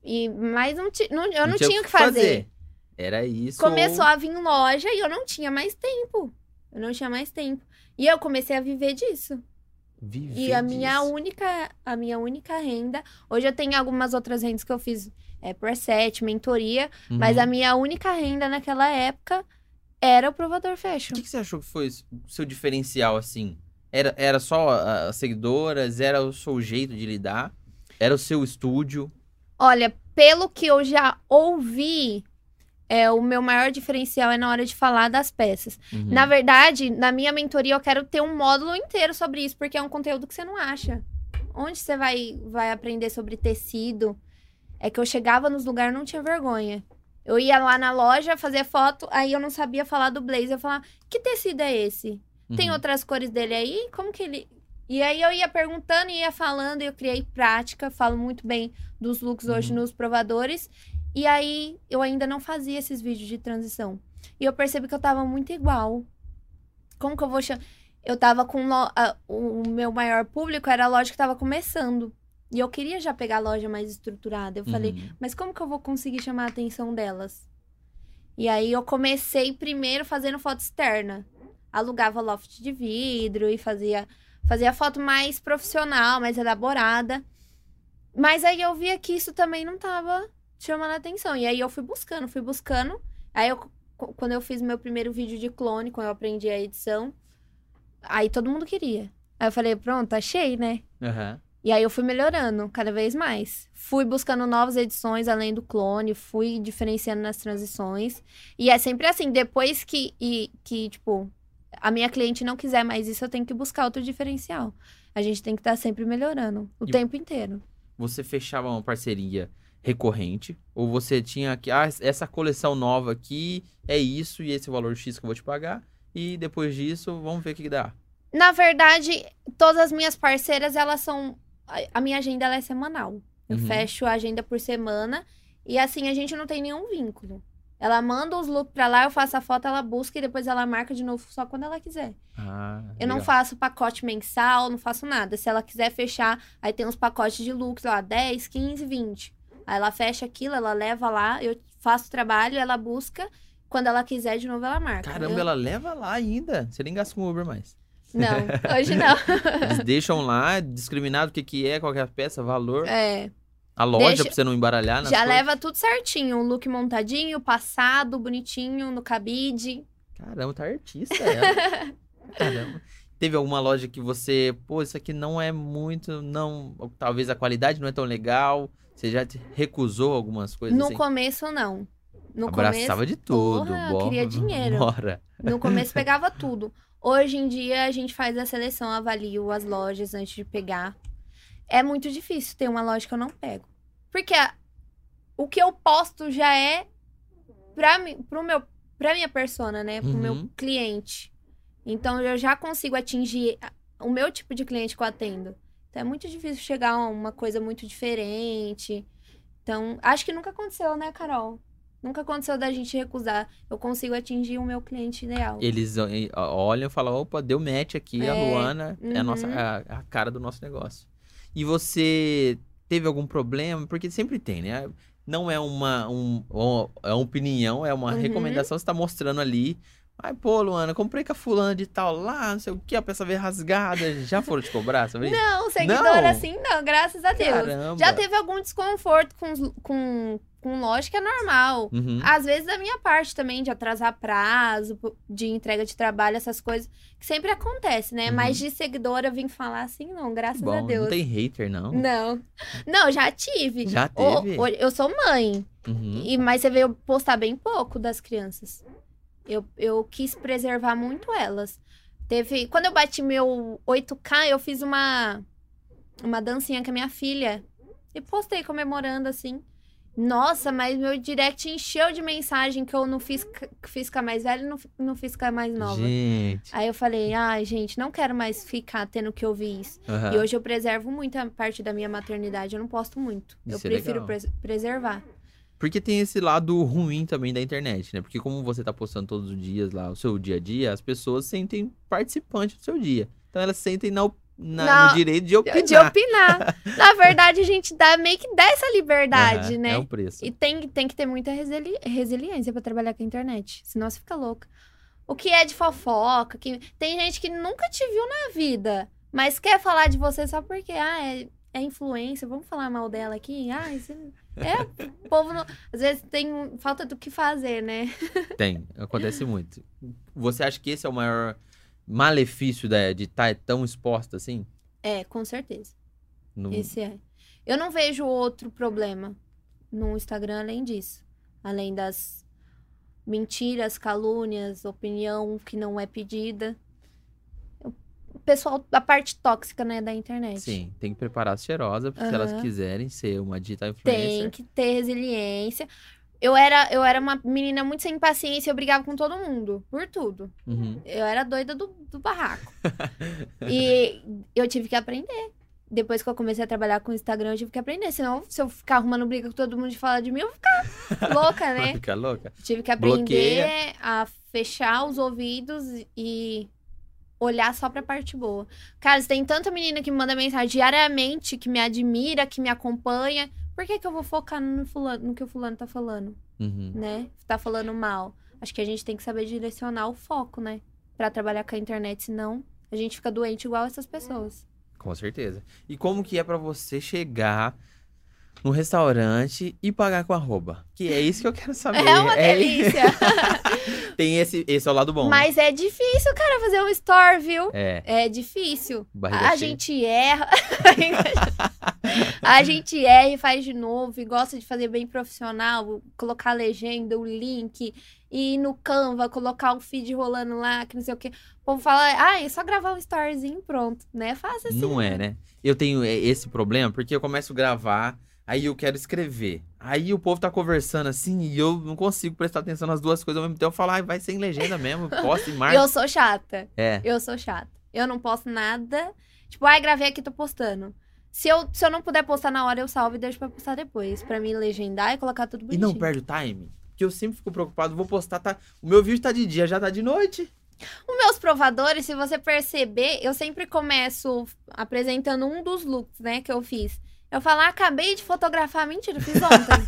B: E, mas não, ti- não- eu não, tinha o que fazer.
A: Era isso.
B: Começou a vir loja e eu não tinha mais tempo. Eu não tinha mais tempo. E eu comecei a viver disso.
A: Viver
B: E a minha
A: disso.
B: única, a minha única renda. Hoje eu tenho algumas outras rendas que eu fiz é, por set, mentoria, mas
A: Uhum.
B: a minha única renda naquela época era o provador fashion.
A: O que, que você achou que foi o seu diferencial, assim? Era, era só a- as seguidoras? Era o seu jeito de lidar? Era o seu estúdio?
B: Olha, pelo que eu já ouvi, é, o meu maior diferencial é na hora de falar das peças.
A: Uhum.
B: Na verdade, na minha mentoria eu quero ter um módulo inteiro sobre isso, porque é um conteúdo que você não acha. Onde você vai, vai aprender sobre tecido? É que eu chegava nos lugares e não tinha vergonha. Eu ia lá na loja fazer foto, aí eu não sabia falar do blazer. Eu falava, que tecido é esse? Tem
A: Uhum.
B: outras cores dele aí? Como que ele. E aí eu ia perguntando e ia falando, e eu criei prática, falo muito bem dos looks hoje
A: Uhum.
B: nos provadores. E aí eu ainda não fazia esses vídeos de transição. E eu percebi que eu tava muito igual. Como que eu vou chamar? Eu tava com. lo- o meu maior público era a loja que tava começando. E eu queria já pegar a loja mais estruturada. Eu falei,
A: Uhum.
B: mas como que eu vou conseguir chamar a atenção delas? E aí eu comecei primeiro fazendo foto externa. Alugava loft de vidro e fazia, fazia foto mais profissional, mais elaborada. Mas aí eu via que isso também não tava chamando a atenção. E aí eu fui buscando, fui buscando. Aí eu, qu- quando eu fiz meu primeiro vídeo de clone, quando eu aprendi a edição, aí todo mundo queria. Aí eu falei, pronto, achei, né?
A: Aham.
B: E aí eu fui melhorando cada vez mais. Fui buscando novas edições além do clone, fui diferenciando nas transições. E é sempre assim, depois que, e, que tipo, a minha cliente não quiser mais isso, eu tenho que buscar outro diferencial. A gente tem que estar sempre melhorando, o
A: E-
B: tempo inteiro.
A: Você fechava uma parceria recorrente? Ou você tinha que, ah, essa coleção nova aqui é isso e esse é valor X que eu vou te pagar? E depois disso, vamos ver o que que dá.
B: Na verdade, todas as minhas parceiras, elas são. A- minha agenda é semanal. Eu
A: Uhum.
B: fecho a agenda por semana. E assim, a gente não tem nenhum vínculo. Ela manda os looks pra lá, eu faço a foto, ela busca e depois ela marca de novo só quando ela quiser.
A: Ah,
B: Eu não
A: legal.
B: faço pacote mensal, não faço nada. Se ela quiser fechar, aí tem uns pacotes de looks lá, 10, 15, 20. Aí ela fecha aquilo, ela leva lá, eu faço o trabalho, ela busca. Quando ela quiser, de novo ela marca.
A: Caramba,
B: Eu-
A: ela leva lá ainda. Você nem gasta com Uber mais.
B: Não, hoje não.
A: Eles deixam lá, discriminado o que, que é, qual que é a peça, valor.
B: É.
A: A loja
B: deixa-
A: pra você não embaralhar
B: Já
A: coisas.
B: leva tudo certinho. O look montadinho, passado, bonitinho, no cabide.
A: Caramba, tá artista ela. Caramba. Teve alguma loja que você, pô, isso aqui não é muito, não, talvez a qualidade não é tão legal. Você já te recusou algumas coisas
B: no
A: assim?
B: começo, não. No
A: Abraçava
B: começo,
A: de tudo.
B: porra,
A: bom,
B: queria dinheiro.
A: Bora.
B: no começo pegava tudo. Hoje em dia, a gente faz a seleção, avalio as lojas antes de pegar. É muito difícil ter uma loja que eu não pego. Porque a- o que eu posto já é pra, mi, pro meu, pra minha persona, né? Pro
A: Uhum.
B: meu cliente. Então, eu já consigo atingir o meu tipo de cliente que eu atendo. Então, é muito difícil chegar a uma coisa muito diferente. Então, acho que nunca aconteceu, né, Carol? Nunca aconteceu da gente recusar. Eu consigo atingir o meu cliente ideal.
A: Eles olham e falam, opa, deu match aqui, a
B: É,
A: Luana é a, nossa,
B: uhum.
A: a, a cara do nosso negócio. E você teve algum problema? Porque sempre tem, né? Não é uma, um, é uma opinião, é uma
B: Uhum.
A: recomendação, você tá mostrando ali. Ai, pô, Luana, comprei com a fulana de tal lá, não sei o que, a peça veio rasgada. Já foram te cobrar sobre isso?
B: Não, seguidora
A: Não?
B: assim não, graças a Deus.
A: Caramba.
B: Já teve algum desconforto com, com, com é normal.
A: Uhum.
B: Às vezes da minha parte também, de atrasar prazo, de entrega de trabalho, essas coisas, que sempre acontece, né?
A: Uhum.
B: Mas de seguidora vir falar assim, não, graças
A: Bom,
B: a Deus.
A: não tem hater, não.
B: Não. Não, já tive.
A: Já
B: O-
A: teve?
B: o- eu sou mãe,
A: Uhum.
B: e, mas você veio postar bem pouco das crianças. Eu, eu quis preservar muito elas. Teve. Quando eu bati meu 8K, eu fiz uma, uma dancinha com a minha filha. E postei comemorando assim. Nossa, mas meu direct encheu de mensagem que eu não fiz, fiz com a mais velha e não, não fiz com a mais nova.
A: Gente.
B: Aí eu falei, ai, gente, não quero mais ficar tendo que ouvir isso.
A: Aham.
B: E hoje eu preservo muito a parte da minha maternidade, eu não posto muito. eu
A: Isso é
B: prefiro preservar.
A: Porque tem esse lado ruim também da internet, né? Porque como você tá postando todos os dias lá o seu dia a dia, as pessoas sentem participantes do seu dia. Então elas sentem na, na-
B: Não,
A: no direito de opinar.
B: De opinar. Na verdade, a gente dá meio que dá essa liberdade,
A: Aham,
B: né?
A: É o preço.
B: E tem, tem que ter muita resili- resiliência pra trabalhar com a internet. Senão você fica louca. O que é de fofoca? Que... Tem gente que nunca te viu na vida, mas quer falar de você só porque, ah, é, é influência, vamos falar mal dela aqui? Ah, isso... É, o povo não... Às vezes tem falta do que fazer, né?
A: Tem, acontece muito. Você acha que esse é o maior malefício da- de estar tão exposta assim?
B: É, com certeza.
A: No-
B: Esse é. Eu não vejo outro problema no Instagram além disso. Além das mentiras, calúnias, opinião que não é pedida. Pessoal, a parte tóxica, né, da internet.
A: Sim, tem que preparar as cheirosas, porque se elas quiserem ser uma digital
B: Tem
A: influencer.
B: que ter resiliência. Eu era, eu era uma menina muito sem paciência, eu brigava com todo mundo, por tudo.
A: Uhum.
B: Eu era doida do, do barraco. e eu tive que aprender. Depois que eu comecei a trabalhar com o Instagram, eu tive que aprender. Senão, se eu ficar arrumando briga com todo mundo e falar de mim, eu vou ficar louca, né?
A: ficar louca?
B: tive que aprender
A: Bloqueia.
B: a fechar os ouvidos e olhar só pra parte boa. Cara, tem tanta menina que me manda mensagem diariamente, que me admira, que me acompanha. Por que, que eu vou focar no, fulano, no que o fulano tá falando?
A: Uhum.
B: né? Tá falando mal. Acho que a gente tem que saber direcionar o foco, né? Pra trabalhar com a internet, senão a gente fica doente igual essas pessoas.
A: Com certeza. E como que é pra você chegar no restaurante e pagar com arroba? Que é isso que eu quero saber.
B: É uma delícia.
A: Tem esse, esse é o lado bom. né?
B: Mas é difícil, cara, fazer um store, viu?
A: É,
B: É difícil.
A: barriga
B: A
A: cheia.
B: gente erra. a gente erra e faz de novo e gosta de fazer bem profissional, colocar a legenda, o link, e ir no Canva, colocar o feed rolando lá, que não sei o quê. O povo fala, ah, é só gravar um storyzinho, pronto. Não é fácil assim.
A: Não é, né? Eu tenho é, esse problema porque eu começo a gravar, aí eu quero escrever. Aí o povo tá conversando assim e eu não consigo prestar atenção nas duas coisas ao mesmo tempo. Eu falo, ah, vai sem legenda mesmo, posta e marca.
B: Eu sou chata.
A: É.
B: Eu sou chata. Eu não posto nada. Tipo, ai, gravei aqui, tô postando. Se eu, se eu não puder postar na hora, eu salvo e deixo pra postar depois. Pra mim legendar e colocar tudo
A: E
B: bonitinho.
A: não perde o time? Porque eu sempre fico preocupado, vou postar, tá. O meu vídeo tá de dia, já tá de noite.
B: Os meus provadores, se você perceber, eu sempre começo apresentando um dos looks, né, que eu fiz. Eu falo, ah, acabei de fotografar. Mentira, eu fiz ontem.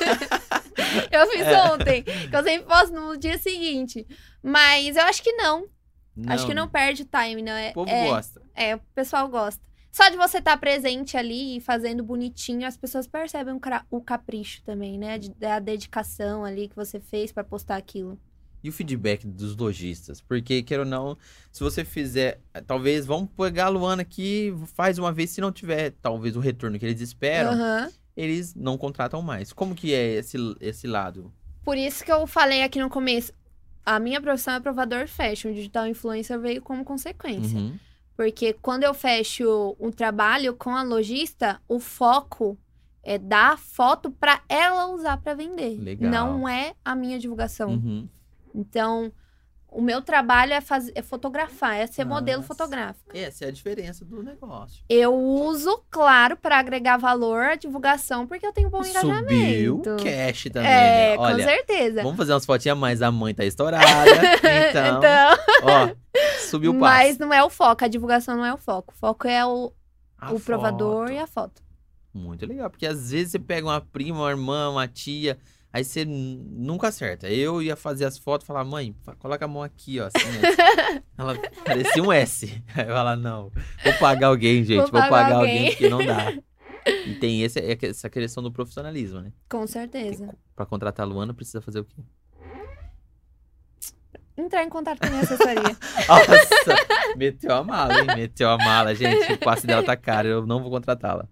B: eu fiz
A: É.
B: ontem. Que eu sempre posto no dia seguinte. Mas eu acho que não. Acho que não perde o time, não. É,
A: O povo
B: é,
A: gosta.
B: É, o pessoal gosta. Só de você estar presente ali e fazendo bonitinho, as pessoas percebem o, capricho também, né? De- Da dedicação ali que você fez pra postar aquilo.
A: E o feedback dos lojistas? Porque, queira ou não, se você fizer. Talvez, vamos pegar a Luana aqui, faz uma vez, se não tiver, talvez, o retorno que eles esperam,
B: Aham.
A: eles não contratam mais. Como que é esse, esse lado?
B: Por isso que eu falei aqui no começo. A minha profissão é provador fashion. O digital influencer veio como consequência.
A: Uhum.
B: Porque quando eu fecho um trabalho com a lojista, o foco é dar foto pra ela usar pra vender.
A: Legal.
B: Não é a minha divulgação.
A: Uhum.
B: Então, o meu trabalho é, fazer, é fotografar, é ser modelo
A: Nossa.
B: fotográfico.
A: Essa é a diferença do negócio.
B: Eu uso, claro, pra agregar valor à divulgação, porque eu tenho bom engajamento.
A: Subiu o cash também,
B: É,
A: né?
B: com
A: Olha,
B: certeza.
A: vamos fazer umas fotinhas mais, a mãe tá estourada. Então,
B: Então,
A: ó, subiu o passo.
B: mas não é o foco, a divulgação não é o foco. O foco é o,
A: A
B: o provador e a foto.
A: Muito legal, porque às vezes você pega uma prima, uma irmã, uma tia, aí você nunca acerta. Eu ia fazer as fotos e falar, mãe, coloca a mão aqui, ó. Assim, ó. Ela parecia um S. Aí eu falar, não, vou pagar alguém, gente, vou,
B: Vou pagar
A: alguém.
B: alguém.
A: porque não dá. E tem esse, é essa questão do profissionalismo, né?
B: Com certeza.
A: Pra contratar a Luana, precisa fazer o quê?
B: Entrar em contato com a minha assessoria.
A: Nossa, meteu a mala, hein? Meteu a mala, gente. O passe dela tá caro, eu não vou contratá-la.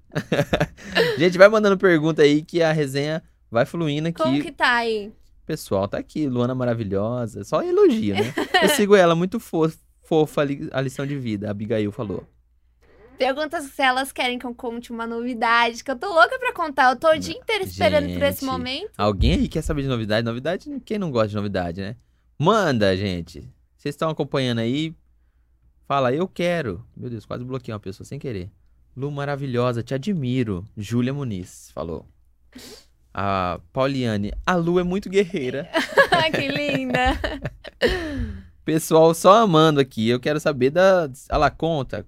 A: gente, vai mandando pergunta aí que a resenha vai fluindo aqui.
B: Como que tá aí?
A: Pessoal tá aqui, Luana maravilhosa, só elogio, né? Eu sigo ela, muito fo- fofa ali- a lição de vida, a Abigail falou.
B: Pergunta se elas querem que eu conte uma novidade, que eu tô louca pra contar. Eu tô o dia inteiro esperando por esse
A: Gente.
B: momento.
A: Alguém aí quer saber de novidade? Novidade, quem não gosta de novidade, né? Manda, gente. Vocês estão acompanhando aí? Fala, eu quero. Meu Deus, quase bloqueei uma pessoa sem querer. Lu maravilhosa, te admiro. Júlia Muniz falou. A Pauliane, a Lu é muito guerreira.
B: Que linda.
A: Pessoal só amando aqui. Eu quero saber da. Ela conta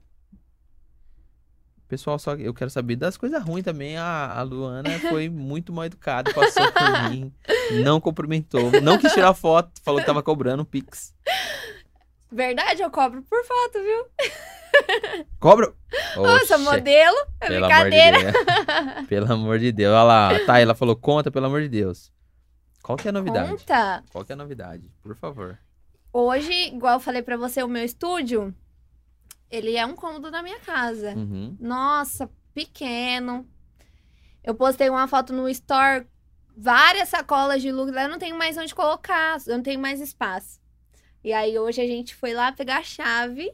A: Pessoal, só eu quero saber das coisas ruins também. A, a Luana foi muito mal educada, passou por mim, não cumprimentou, não quis tirar foto, falou que tava cobrando Pix.
B: Verdade, eu cobro por foto, viu?
A: Cobra!
B: Nossa,
A: Oxe,
B: modelo. É
A: pelo amor de
B: brincadeira.
A: Deus. Pelo amor de Deus. Olha lá, tá, ela falou, conta, pelo amor de Deus. Qual que é a novidade?
B: Conta.
A: Qual que é a novidade? Por favor.
B: Hoje, igual eu falei pra você, o meu estúdio, ele é um cômodo da minha casa.
A: Uhum.
B: Nossa, pequeno. Eu postei uma foto no store, várias sacolas de look, lá eu não tenho mais onde colocar, eu não tenho mais espaço. E aí hoje a gente foi lá pegar a chave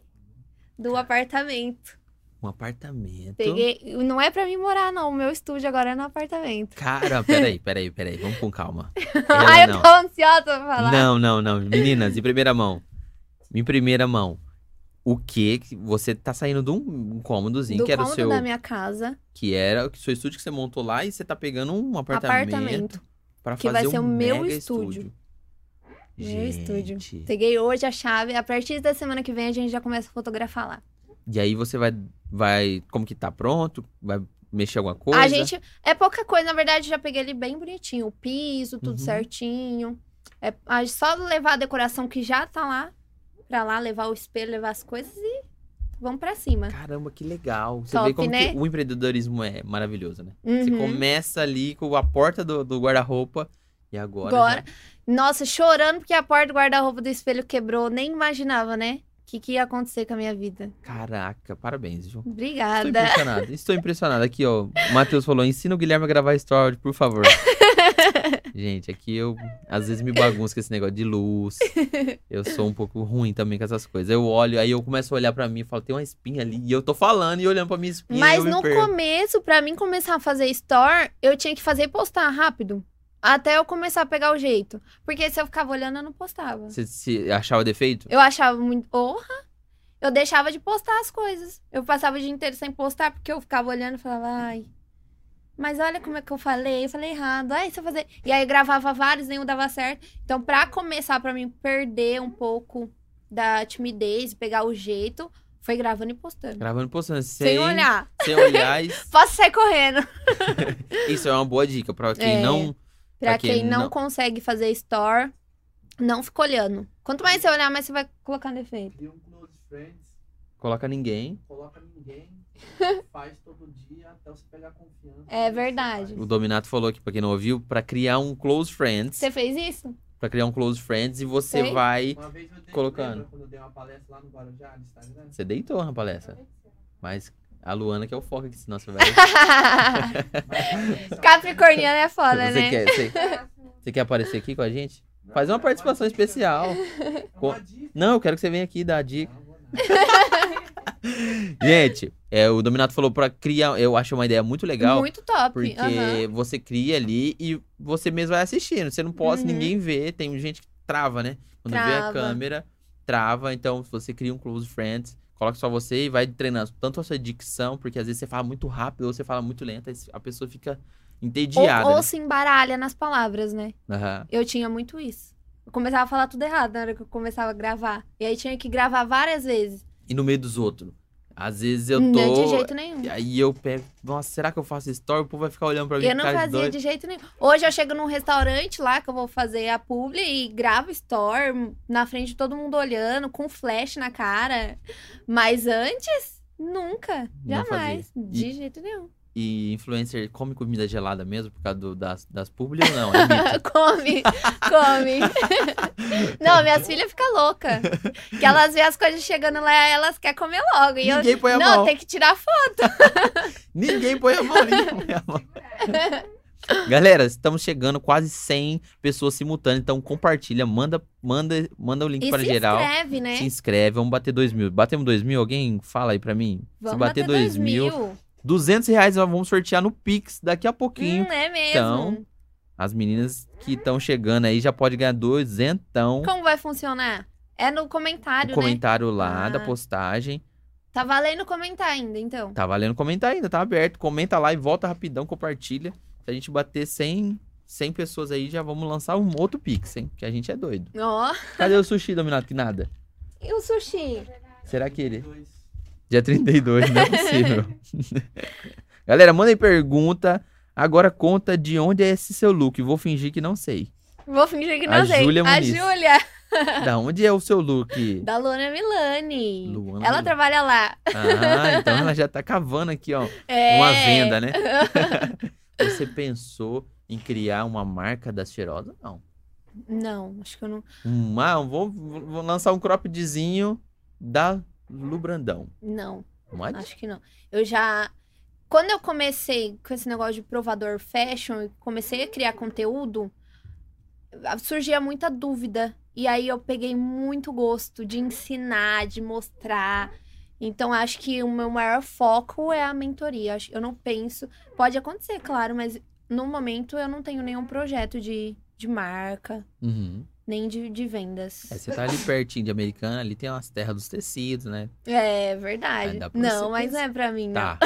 B: do apartamento.
A: Um apartamento.
B: Peguei, não é pra mim morar não, o meu estúdio agora é no apartamento.
A: Cara, peraí, peraí, peraí. Vamos com calma.
B: Ai,
A: Ela
B: eu
A: não.
B: tô ansiosa pra falar.
A: Não, não, não. Meninas, em primeira mão. Em primeira mão. O que você tá saindo de um cômodozinho
B: do
A: que era o
B: cômodo
A: seu
B: da minha casa,
A: que era o seu estúdio que você montou lá e você tá pegando um apartamento,
B: apartamento.
A: pra
B: que
A: fazer
B: vai ser
A: um
B: o meu
A: mega
B: estúdio. Meu estúdio.
A: Gente.
B: Peguei hoje a chave, a partir da semana que vem a gente já começa a fotografar lá.
A: E aí você vai vai como que tá pronto? Vai mexer alguma coisa?
B: A gente. É pouca coisa, na verdade, já peguei ele bem bonitinho. O piso, tudo
A: Uhum.
B: certinho. É só levar a decoração que já tá lá. Pra lá, levar o espelho, levar as coisas e vamos pra cima.
A: Caramba, que legal. Você
B: Top,
A: vê como
B: né?
A: que o empreendedorismo é maravilhoso, né? Você
B: Uhum.
A: começa ali com a porta do, do guarda-roupa e agora.
B: Agora.
A: já-
B: Nossa, chorando porque a porta do guarda-roupa do espelho quebrou. Nem imaginava, né? O que, que ia acontecer com a minha vida.
A: Caraca, parabéns, viu? Estou
B: Obrigada.
A: impressionado. Estou impressionado. Aqui, ó. O Matheus falou: ensina o Guilherme a gravar story, por favor. Gente, aqui eu às vezes me bagunço com esse negócio de luz. Eu sou um pouco ruim também com essas coisas. Eu olho, aí eu começo a olhar pra mim e falo, tem uma espinha ali. E eu tô falando e olhando pra minha espinha.
B: Mas no começo, pra mim começar a fazer store, eu tinha que fazer e postar rápido. Até eu começar a pegar o jeito. Porque se eu ficava olhando, eu não postava.
A: Você se achava defeito?
B: Eu achava muito. Porra! Eu deixava de postar as coisas. Eu passava o dia inteiro sem postar, porque eu ficava olhando e falava, ai. Mas olha como é que eu falei, eu falei errado. Ai, se eu fazer. E aí eu gravava vários, nenhum dava certo. Então, pra começar, pra mim perder um pouco da timidez, pegar o jeito, foi gravando e postando.
A: Gravando e postando. Sem,
B: Sem olhar.
A: Sem olhar. e-
B: Posso sair correndo.
A: Isso é uma boa dica pra quem
B: É.
A: não.
B: Pra
A: Pra
B: quem,
A: quem
B: não,
A: não-
B: consegue fazer store, não fica olhando. Quanto mais você olhar, mais você vai colocar defeito.
C: Cria um close friends,
A: Coloca ninguém.
C: coloca ninguém, faz todo dia até você pegar confiança.
B: É verdade.
A: O Dominato falou aqui, pra quem não ouviu, pra criar um close friends.
B: Você fez isso?
A: Pra criar um close friends e você
B: Sei.
A: vai.
C: Uma vez eu dei,
A: Colocando.
C: lembra quando eu dei uma palestra lá no Guarujá, no Instagram?
A: Você deitou na palestra. Mas a Luana que é o foco aqui, vai.
C: Mas-
B: Capricorniano é foda,
A: você,
B: né?
A: quer, você, você quer aparecer aqui com a gente? Faz uma participação especial. Não, eu quero que você venha aqui dar a dica. Gente, é, o Dominato falou pra criar. Eu acho uma ideia muito legal.
B: Muito top.
A: Porque
B: aham.
A: você cria ali e você mesmo vai assistindo. Você não pode,
B: Uhum.
A: ninguém vê. Tem gente que trava, né? Quando vê a
B: Trava.
A: câmera, trava. Então, se você cria um close friends, coloca só você e vai treinando tanto a sua dicção, porque às vezes você fala muito rápido ou você fala muito lento, a pessoa fica entediada.
B: Ou, ou
A: né?
B: se embaralha nas palavras, né?
A: Aham.
B: Eu tinha muito isso. Eu começava a falar tudo errado na hora que eu começava a gravar. E aí tinha que gravar várias vezes.
A: E no meio dos outros. Às vezes eu
B: Não
A: tô.
B: de jeito nenhum.
A: e Aí eu pego, nossa, será que eu faço story? O povo vai ficar olhando pra mim
B: Eu não fazia de jeito nenhum. Hoje eu chego num restaurante lá que eu vou fazer a publi e gravo store na frente de todo mundo olhando, com flash na cara. Mas antes, nunca.
A: Não
B: Jamais.
A: fazia.
B: De jeito nenhum.
A: E influencer come comida gelada mesmo por causa do- das, das publi ou não? É
B: come, come. não, minhas filhas ficam loucas. Que elas veem as coisas chegando lá e elas querem comer logo. E eu,
A: Ninguém põe a
B: não,
A: mão.
B: tem que tirar foto.
A: Ninguém põe a mão, ninguém põe a mão. Galera, estamos chegando quase 100 pessoas simultâneas, então compartilha, manda, manda, manda o link
B: E
A: para
B: se
A: geral.
B: inscreve, né?
A: Se inscreve, vamos bater 2 mil. Batemos 2 mil? Alguém fala aí pra mim?
B: Vamos
A: se bater 2 mil,
B: mil.
A: 200 reais nós vamos sortear no Pix daqui a pouquinho.
B: Hum, é mesmo.
A: Então, As meninas que estão chegando aí já podem ganhar 200.
B: Como vai funcionar? É no comentário,
A: O
B: né?
A: comentário lá da
B: Ah.
A: postagem.
B: Tá valendo comentar ainda, então.
A: Tá valendo comentar ainda, tá aberto. Comenta lá e volta rapidão, compartilha. Se a gente bater 100, 100 pessoas aí, já vamos lançar um outro Pix, hein? Que a gente é doido.
B: Ó.
A: Cadê o sushi, Dominado? Que nada.
B: E o sushi?
A: Será que ele... Dia 32, não é possível. Galera, mandem pergunta. Agora conta de onde é esse seu look. Vou fingir que não sei.
B: Vou fingir que não
A: A
B: sei.
A: Júlia
B: a. Júlia,
A: Da onde é o seu look?
B: da Luana Milani.
A: Luana
B: Ela
A: Milani.
B: trabalha lá.
A: Ah, então ela já tá cavando aqui, ó.
B: É.
A: Uma venda, né? Você pensou em criar uma marca das cheirosas? Não.
B: Não, acho que eu não.
A: Ah, vou, vou lançar um croppedzinho da Lu Brandão.
B: Não,
A: Pode?
B: acho que não. Eu já. Quando eu comecei com esse negócio de provador fashion e comecei a criar conteúdo, surgia muita dúvida. E aí eu peguei muito gosto de ensinar, de mostrar. Então acho que o meu maior foco é a mentoria. Eu não penso. Pode acontecer, claro, mas no momento eu não tenho nenhum projeto de, de marca,
A: Uhum.
B: Nem de, de vendas.
A: É, você tá ali pertinho de Americana, ali tem umas terras dos tecidos, né?
B: É verdade. Não, mas não é pra mim, não.
A: Tá.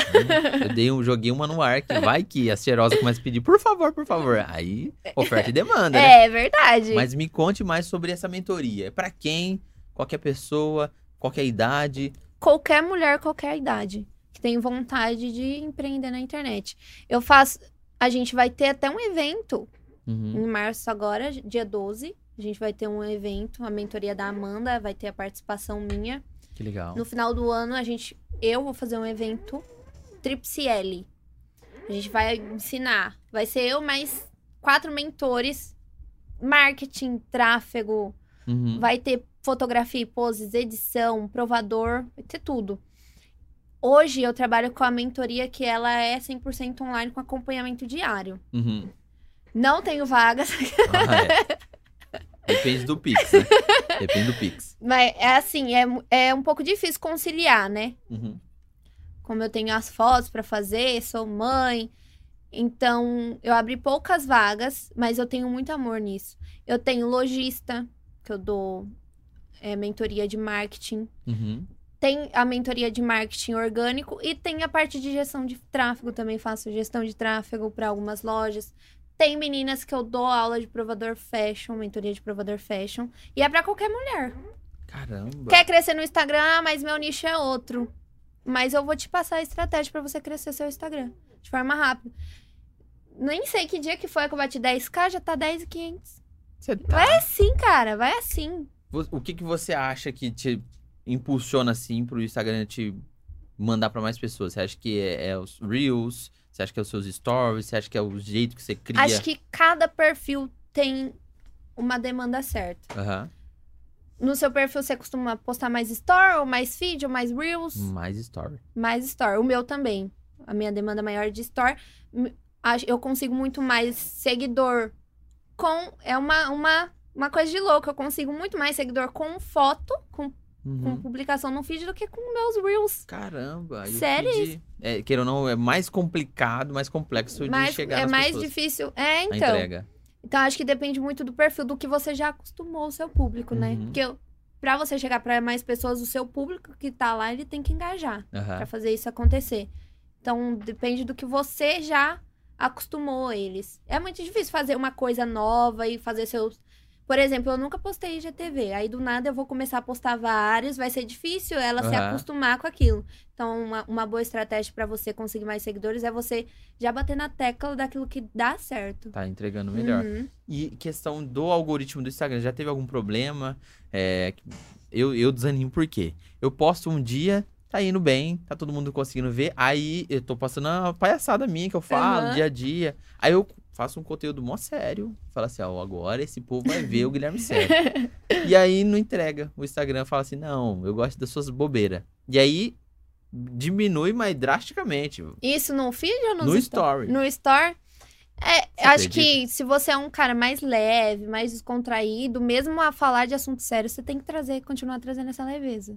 A: Eu dei um, joguei uma no ar, que vai que a cheirosa começa a pedir, por favor, por favor. Aí, oferta e demanda, né?
B: É verdade.
A: Mas me conte mais sobre essa mentoria. É pra quem? Qualquer pessoa? Qualquer idade?
B: Qualquer mulher, qualquer idade, que tem vontade de empreender na internet. Eu faço. A gente vai ter até um evento
A: Uhum.
B: em março agora, dia 12. A gente vai ter um evento, a mentoria da Amanda, vai ter a participação minha.
A: Que legal.
B: No final do ano, a gente. Eu vou fazer um evento Tripsiele. A gente vai ensinar. Vai ser eu mais quatro mentores. Marketing, tráfego,
A: Uhum.
B: Vai ter fotografia e poses, edição, provador, vai ter tudo. Hoje eu trabalho com a mentoria que ela é 100% online com acompanhamento diário.
A: Uhum.
B: Não tenho vagas,
A: Ah, é. Depende do Pix, né? Depende do Pix.
B: mas é assim, é, é um pouco difícil conciliar, né?
A: Uhum.
B: Como eu tenho as fotos pra fazer, sou mãe. Então, eu abri poucas vagas, mas eu tenho muito amor nisso. Eu tenho lojista, que eu dou é, mentoria de marketing.
A: Uhum.
B: Tem a mentoria de marketing orgânico e tem a parte de gestão de tráfego também. Faço gestão de tráfego para algumas lojas. Tem meninas que eu dou aula de provador fashion, mentoria de provador fashion. E é para qualquer mulher.
A: Caramba.
B: Quer crescer no Instagram, mas meu nicho é outro. Mas eu vou te passar a estratégia para você crescer seu Instagram de forma rápida. Nem sei que dia que foi que eu bati 10k, já tá 10,500.
A: Você tá...
B: Vai assim, cara, vai assim.
A: O que, que você acha que te impulsiona assim pro Instagram te mandar pra mais pessoas? Você acha que é, é os Reels? Você acha que é os seus stories? Você acha que é o jeito que você cria?
B: Acho que cada perfil tem uma demanda certa.
A: Aham.
B: No seu perfil você costuma postar mais story, ou mais feed, ou mais reels?
A: Mais story.
B: Mais story. O meu também. A minha demanda maior de story. Eu consigo muito mais seguidor com. É uma, uma, uma coisa de louco. Eu consigo muito mais seguidor com foto, com, com
A: Uhum.
B: publicação no feed, do que com meus reels.
A: Caramba. feed, É, queira ou não, é mais complicado, mais complexo de
B: Mas
A: chegar
B: é mais
A: pessoas.
B: difícil. É,
A: A
B: então.
A: entrega.
B: Então, acho que depende muito do perfil, do que você já acostumou o seu público, né?
A: Uhum.
B: Porque eu- pra você chegar pra mais pessoas, o seu público que tá lá, ele tem que engajar
A: Aham.
B: pra fazer isso acontecer. Então, depende do que você já acostumou eles. É muito difícil fazer uma coisa nova e fazer seus. Por exemplo, eu nunca postei IGTV. Aí do nada eu vou começar a postar vários, vai ser difícil ela se
A: Aham.
B: acostumar com aquilo. Então, uma, uma boa estratégia pra você conseguir mais seguidores é você já bater na tecla daquilo que dá certo.
A: Tá entregando melhor.
B: Uhum.
A: E questão do algoritmo do Instagram, já teve algum problema? É, eu, eu desanimo por quê? Eu posto um dia, tá indo bem, tá todo mundo conseguindo ver, aí eu tô postando uma palhaçada minha que eu falo
B: Aham.
A: dia a dia. Aí eu faço um conteúdo mó sério, falo assim, ó, agora esse povo vai ver o Guilherme Sério. e aí não entrega. O Instagram fala assim, não, eu gosto das suas bobeiras. E aí diminui, mas drasticamente.
B: Isso no feed ou
A: No
B: sto-
A: story.
B: No store. É,
A: Você
B: acho
A: acredita?
B: que se você é um cara mais leve, mais descontraído, mesmo a falar de assunto sério, você tem que trazer, continuar trazendo essa leveza.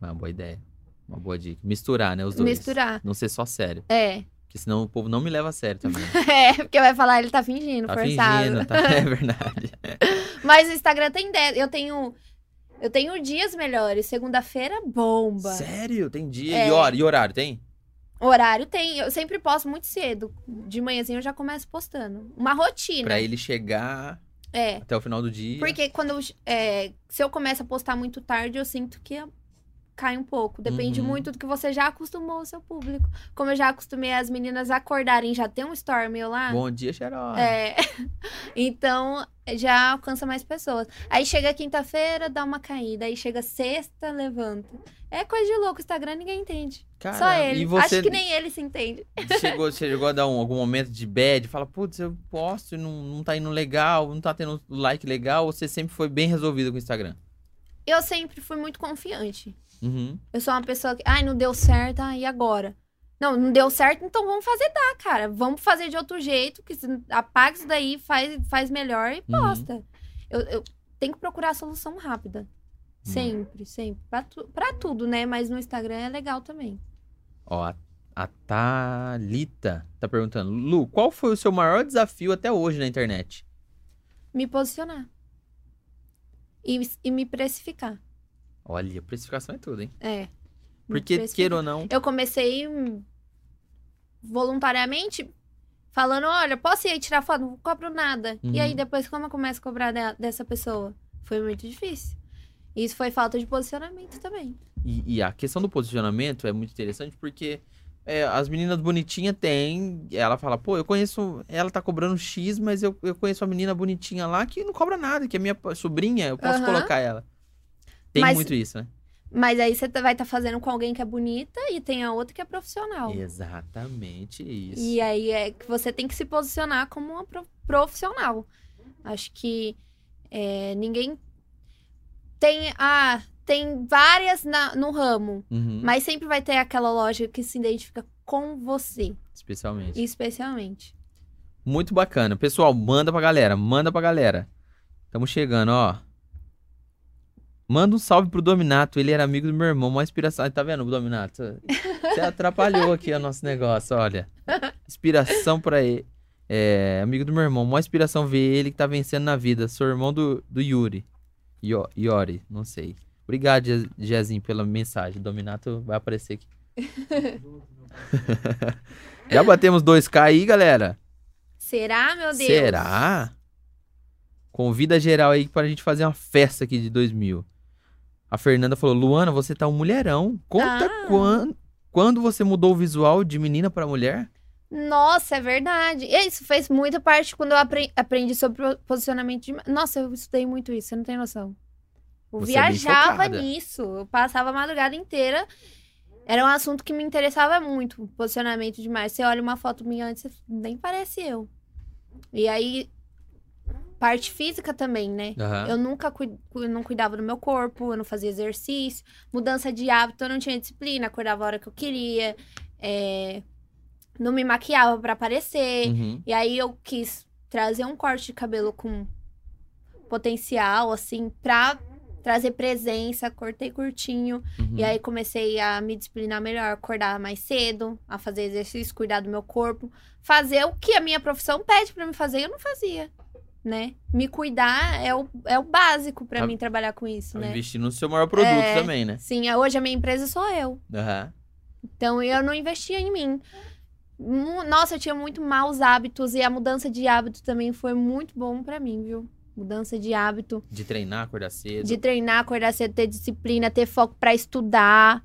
A: Uma boa ideia. Uma boa dica. Misturar, né, os dois.
B: Misturar.
A: Não ser só sério.
B: É.
A: Porque senão o povo não me leva a sério também.
B: É, porque vai falar, ele tá fingindo,
A: Tá
B: forçado.
A: fingindo, tá? É verdade.
B: Mas o Instagram tem 10. Eu tenho. Eu tenho dias melhores. Segunda-feira, bomba.
A: Sério? Tem dia
B: É.
A: e, hora, e horário, tem?
B: Horário tem. Eu sempre posto muito cedo. De manhãzinho eu já começo postando. Uma rotina.
A: Pra ele chegar
B: É.
A: até o final do dia.
B: Porque quando eu, é, se eu começo a postar muito tarde, eu sinto que cai um pouco. Depende
A: Uhum.
B: muito do que você já acostumou o seu público. Como eu já acostumei as meninas acordarem, já tem um story meu lá.
A: Bom dia, Xerox.
B: É. então, já alcança mais pessoas. Aí chega quinta-feira, dá uma caída. Aí chega sexta, levanta. É coisa de louco. O Instagram ninguém entende. Só
A: Caramba,
B: ele.
A: E você
B: Acho que nem ele se entende.
A: chegou, você chegou a dar um- algum momento de bad? Fala, putz, eu posto e não, não tá indo legal, não tá tendo like legal. Ou você sempre foi bem resolvido com o Instagram?
B: Eu sempre fui muito confiante.
A: Uhum.
B: Eu sou uma pessoa que, ai, não deu certo, e agora? Não, não deu certo, então vamos fazer dar, cara. Vamos fazer de outro jeito, que se- apaga isso daí, faz, faz melhor e
A: Uhum.
B: posta. Eu, eu tenho que procurar a solução rápida.
A: Hum.
B: Sempre, sempre. Pra, tu, pra tudo, né? Mas no Instagram é legal também.
A: Ó, a, a Thalita tá perguntando, Lu, qual foi o seu maior desafio até hoje na internet?
B: Me posicionar. E, e me precificar.
A: Olha, precificação é tudo, hein?
B: É.
A: Porque, queira ou não,
B: Eu comecei voluntariamente falando, olha, posso ir aí tirar foto? Não cobro nada.
A: Uhum.
B: E aí depois como eu começo a cobrar de- dessa pessoa? Foi muito difícil. Isso foi falta de posicionamento também.
A: E, e a questão do posicionamento é muito interessante porque é, as meninas bonitinhas têm. Ela fala, pô, eu conheço. Ela tá cobrando X, mas eu, eu conheço a menina bonitinha lá que não cobra nada, que é minha sobrinha, eu posso
B: Aham.
A: colocar ela. Tem
B: Mas-
A: muito isso, né?
B: Mas aí você tá- vai estar fazendo com alguém que é bonita e tem a outra que é profissional.
A: Exatamente isso.
B: E aí é que você tem que se posicionar como uma pro- profissional. Acho que é, ninguém tem. Ah, tem várias na- no ramo.
A: Uhum,
B: Mas sempre vai ter aquela loja que se identifica com você,
A: Especialmente.
B: especialmente.
A: Muito bacana. Pessoal, manda pra galera, manda pra galera. Estamos chegando, ó. Manda um salve pro Dominato, ele era amigo do meu irmão, uma inspiração. Tá vendo, Dominato? Você atrapalhou aqui o nosso negócio, olha. Inspiração pra ele. É, amigo do meu irmão, uma inspiração ver ele que tá vencendo na vida. Sou irmão do, do Yuri. Io- Iori, não sei. Obrigado, Je- Jezinho, pela mensagem. Dominato vai aparecer aqui. Já batemos 2K aí, galera.
B: Será, meu Deus?
A: Será? Convida geral aí pra gente fazer uma festa aqui de 2000. A Fernanda falou: Luana, você tá um mulherão. Conta
B: Ah.
A: quan- quando você mudou o visual de menina pra mulher?
B: Nossa, é verdade. Isso fez muita parte quando eu apre- aprendi sobre posicionamento de. Nossa, eu estudei muito isso, você não tem noção. Eu
A: Você é
B: viajava
A: focada.
B: nisso. Eu passava a madrugada inteira. Era um assunto que me interessava muito, posicionamento de imagem. Você olha uma foto minha antes, você nem parece eu. E aí, parte física também, né?
A: Aham.
B: Eu nunca cui- eu não cuidava do meu corpo, eu não fazia exercício, mudança de hábito, eu não tinha disciplina, acordava a hora que eu queria, é, não me maquiava pra aparecer.
A: Uhum.
B: E aí eu quis trazer um corte de cabelo com potencial, assim, pra trazer presença, cortei curtinho.
A: uhum.
B: E aí comecei a me disciplinar melhor, acordar mais cedo, a fazer exercício, cuidar do meu corpo, fazer o que a minha profissão pede pra me fazer, eu não fazia, né? Me cuidar é o, é o básico pra
A: Tá-
B: mim trabalhar com isso,
A: Tá
B: né?
A: Investir no seu maior produto
B: É.
A: também, né?
B: Sim, hoje a minha empresa sou eu.
A: Aham.
B: Então eu não investia em mim. Nossa, eu tinha muito maus hábitos e a mudança de hábito também foi muito bom pra mim, viu? Mudança de hábito,
A: De treinar, acordar cedo.
B: de treinar, acordar cedo, ter disciplina, ter foco pra estudar.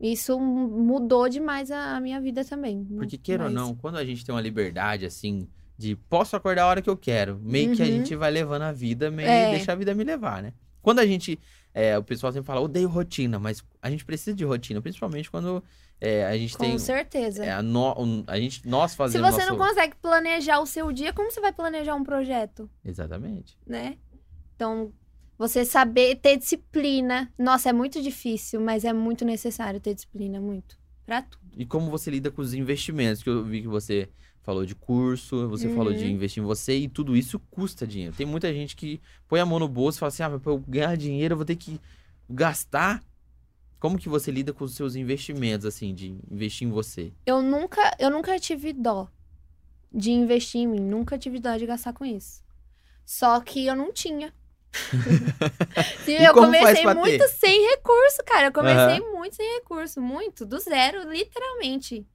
B: Isso mu- mudou demais a, minha vida também.
A: Porque, queira ou
B: Mas-
A: não, quando a gente tem uma liberdade, assim, de posso acordar a hora que eu quero, meio que a
B: Uhum.
A: gente vai levando a vida, meio
B: É.
A: deixa a vida me levar, né? Quando a gente. é, o pessoal sempre fala, odeio rotina, mas a gente precisa de rotina, principalmente quando é, a gente
B: Com
A: tem.
B: certeza.
A: é, a, no- a gente, nós
B: Se
A: fazemos.
B: você
A: nosso...
B: não consegue planejar o seu dia, como você vai planejar um projeto,
A: Exatamente.
B: né? Então, você saber ter disciplina. Nossa, é muito difícil, mas é muito necessário ter disciplina, muito. Pra tudo.
A: E como você lida com os investimentos, que eu vi que você falou de curso, você falou de
B: Uhum.
A: investir em você, e tudo isso custa dinheiro. Tem muita gente que põe a mão no bolso e fala assim, ah, mas pra eu ganhar dinheiro eu vou ter que gastar. Como que você lida com os seus investimentos, assim, de investir em você?
B: Eu nunca, eu nunca tive dó de investir em mim, nunca tive dó de gastar com isso. Só que eu não tinha. Sim,
A: E
B: eu comecei muito
A: ter?
B: sem recurso, cara. Eu comecei muito sem recurso, muito, do zero, literalmente.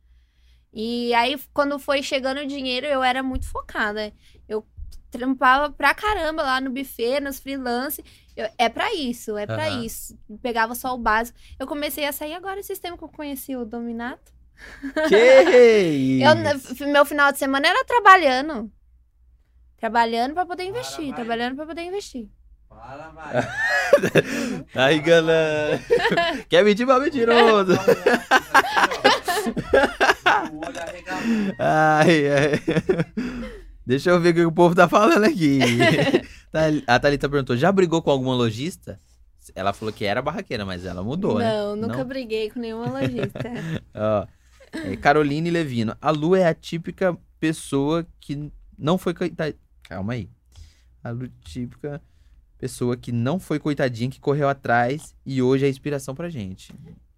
B: E aí, quando foi chegando o dinheiro, eu era muito focada. Eu trampava pra caramba lá no buffet, nos freelance. Eu- é pra isso, é pra
A: Aham.
B: isso. Pegava só o básico. Eu comecei a sair agora esse tempo que eu conheci o Dominato.
A: Que
B: Eu, meu final de semana era trabalhando. Trabalhando pra poder investir, trabalhando pra poder investir.
C: Para, vai.
A: Aí, galera. Quer mentir pra mentiroso.
C: O olho arregalado.
A: Ai, ai. Deixa eu ver o que o povo tá falando aqui. Thal- A Thalita perguntou: já brigou com alguma lojista? Ela falou que era barraqueira, mas ela mudou, né?
B: Não, nunca
A: Não?
B: briguei com nenhuma lojista.
A: Ó, é, Caroline Levino. A Lu é a típica pessoa que não foi. Calma aí. A Lu típica pessoa que não foi coitadinha, que correu atrás e hoje é inspiração pra gente.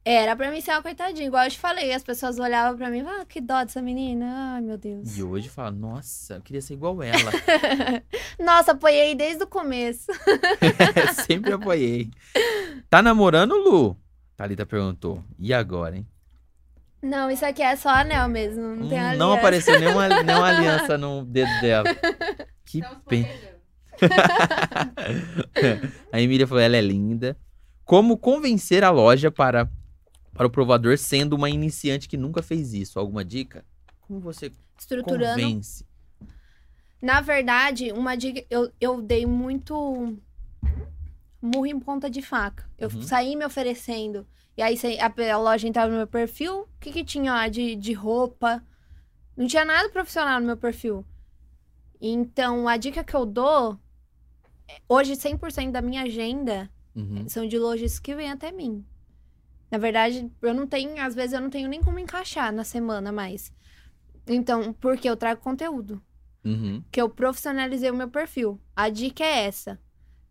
B: Era pra mim ser uma coitadinha, igual eu te falei. As pessoas olhavam pra mim e falavam, ah, que dó dessa menina. Ai, meu Deus.
A: E hoje fala, nossa, eu queria ser igual ela.
B: Nossa, apoiei desde o começo.
A: Sempre apoiei. Tá namorando, Lu? Thalita perguntou. E agora, hein?
B: Não, isso aqui é só anel mesmo. Não tem
A: Hum,
B: aliança.
A: não apareceu nenhuma, nenhuma aliança no dedo dela. Que pena. A Emília falou, ela é linda. Como convencer a loja para, para o provador sendo uma iniciante que nunca fez isso? Alguma dica? Como você
B: Estruturando.
A: convence?
B: Na verdade, uma dica. Eu, eu dei muito murro em ponta de faca. Eu
A: Uhum.
B: saí me oferecendo. E aí a, a loja entrava no meu perfil. O que, que tinha lá de, de roupa? Não tinha nada profissional no meu perfil. Então, a dica que eu dou. Hoje, 100% da minha agenda
A: Uhum.
B: são de lojas que vêm até mim. Na verdade, eu não tenho, às vezes eu não tenho nem como encaixar na semana mais. Então, porque eu trago conteúdo,
A: Uhum.
B: que eu profissionalizei o meu perfil. A dica é essa.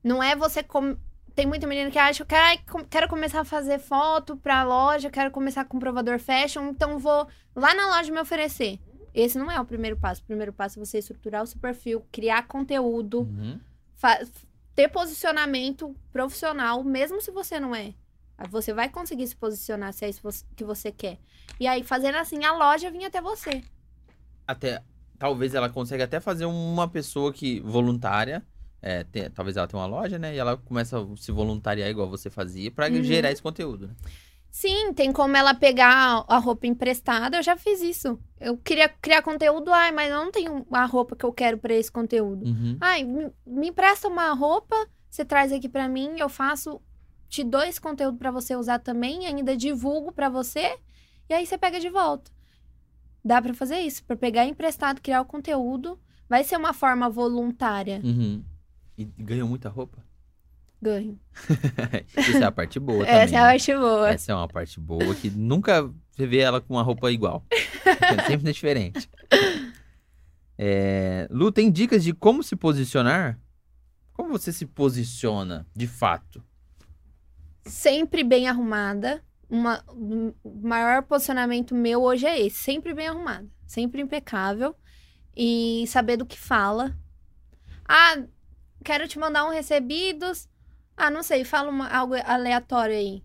B: Não é você com... tem muita menina que acha que "Ai, com- quero começar a fazer foto pra loja, quero começar com provador fashion, então vou lá na loja me oferecer. Esse não é o primeiro passo. O primeiro passo é você estruturar o seu perfil, criar conteúdo,
A: Uhum.
B: Ter posicionamento profissional, mesmo se você não é. Você vai conseguir se posicionar se é isso que você quer. E aí, fazendo assim, a loja vinha até você.
A: Até, talvez ela consiga até fazer uma pessoa que voluntária. é, tem- talvez ela tenha uma loja, né? E ela começa a se voluntariar igual você fazia pra
B: Uhum.
A: gerar esse conteúdo. né?
B: Sim, tem como ela pegar a roupa emprestada. Eu já fiz isso. Eu queria criar conteúdo, ai, mas eu não tenho a roupa que eu quero pra esse conteúdo.
A: Uhum.
B: Ai, me, me empresta uma roupa, você traz aqui pra mim, eu faço, te dou esse conteúdo pra você usar também, ainda divulgo pra você, e aí você pega de volta. Dá pra fazer isso, pra pegar emprestado, criar o conteúdo, vai ser uma forma voluntária.
A: Uhum. E ganhou muita roupa?
B: Ganho.
A: Isso é a parte boa também.
B: Essa é a
A: né?
B: parte boa.
A: Essa é uma parte boa que nunca você vê ela com uma roupa igual. Sempre é diferente. É, Lu, tem dicas de como se posicionar? Como você se posiciona, de fato?
B: Sempre bem arrumada. Uma, o maior posicionamento meu hoje é esse, sempre bem arrumada, sempre impecável e saber do que fala. Ah, quero te mandar um recebidos. Ah, não sei, fala uma- algo aleatório aí.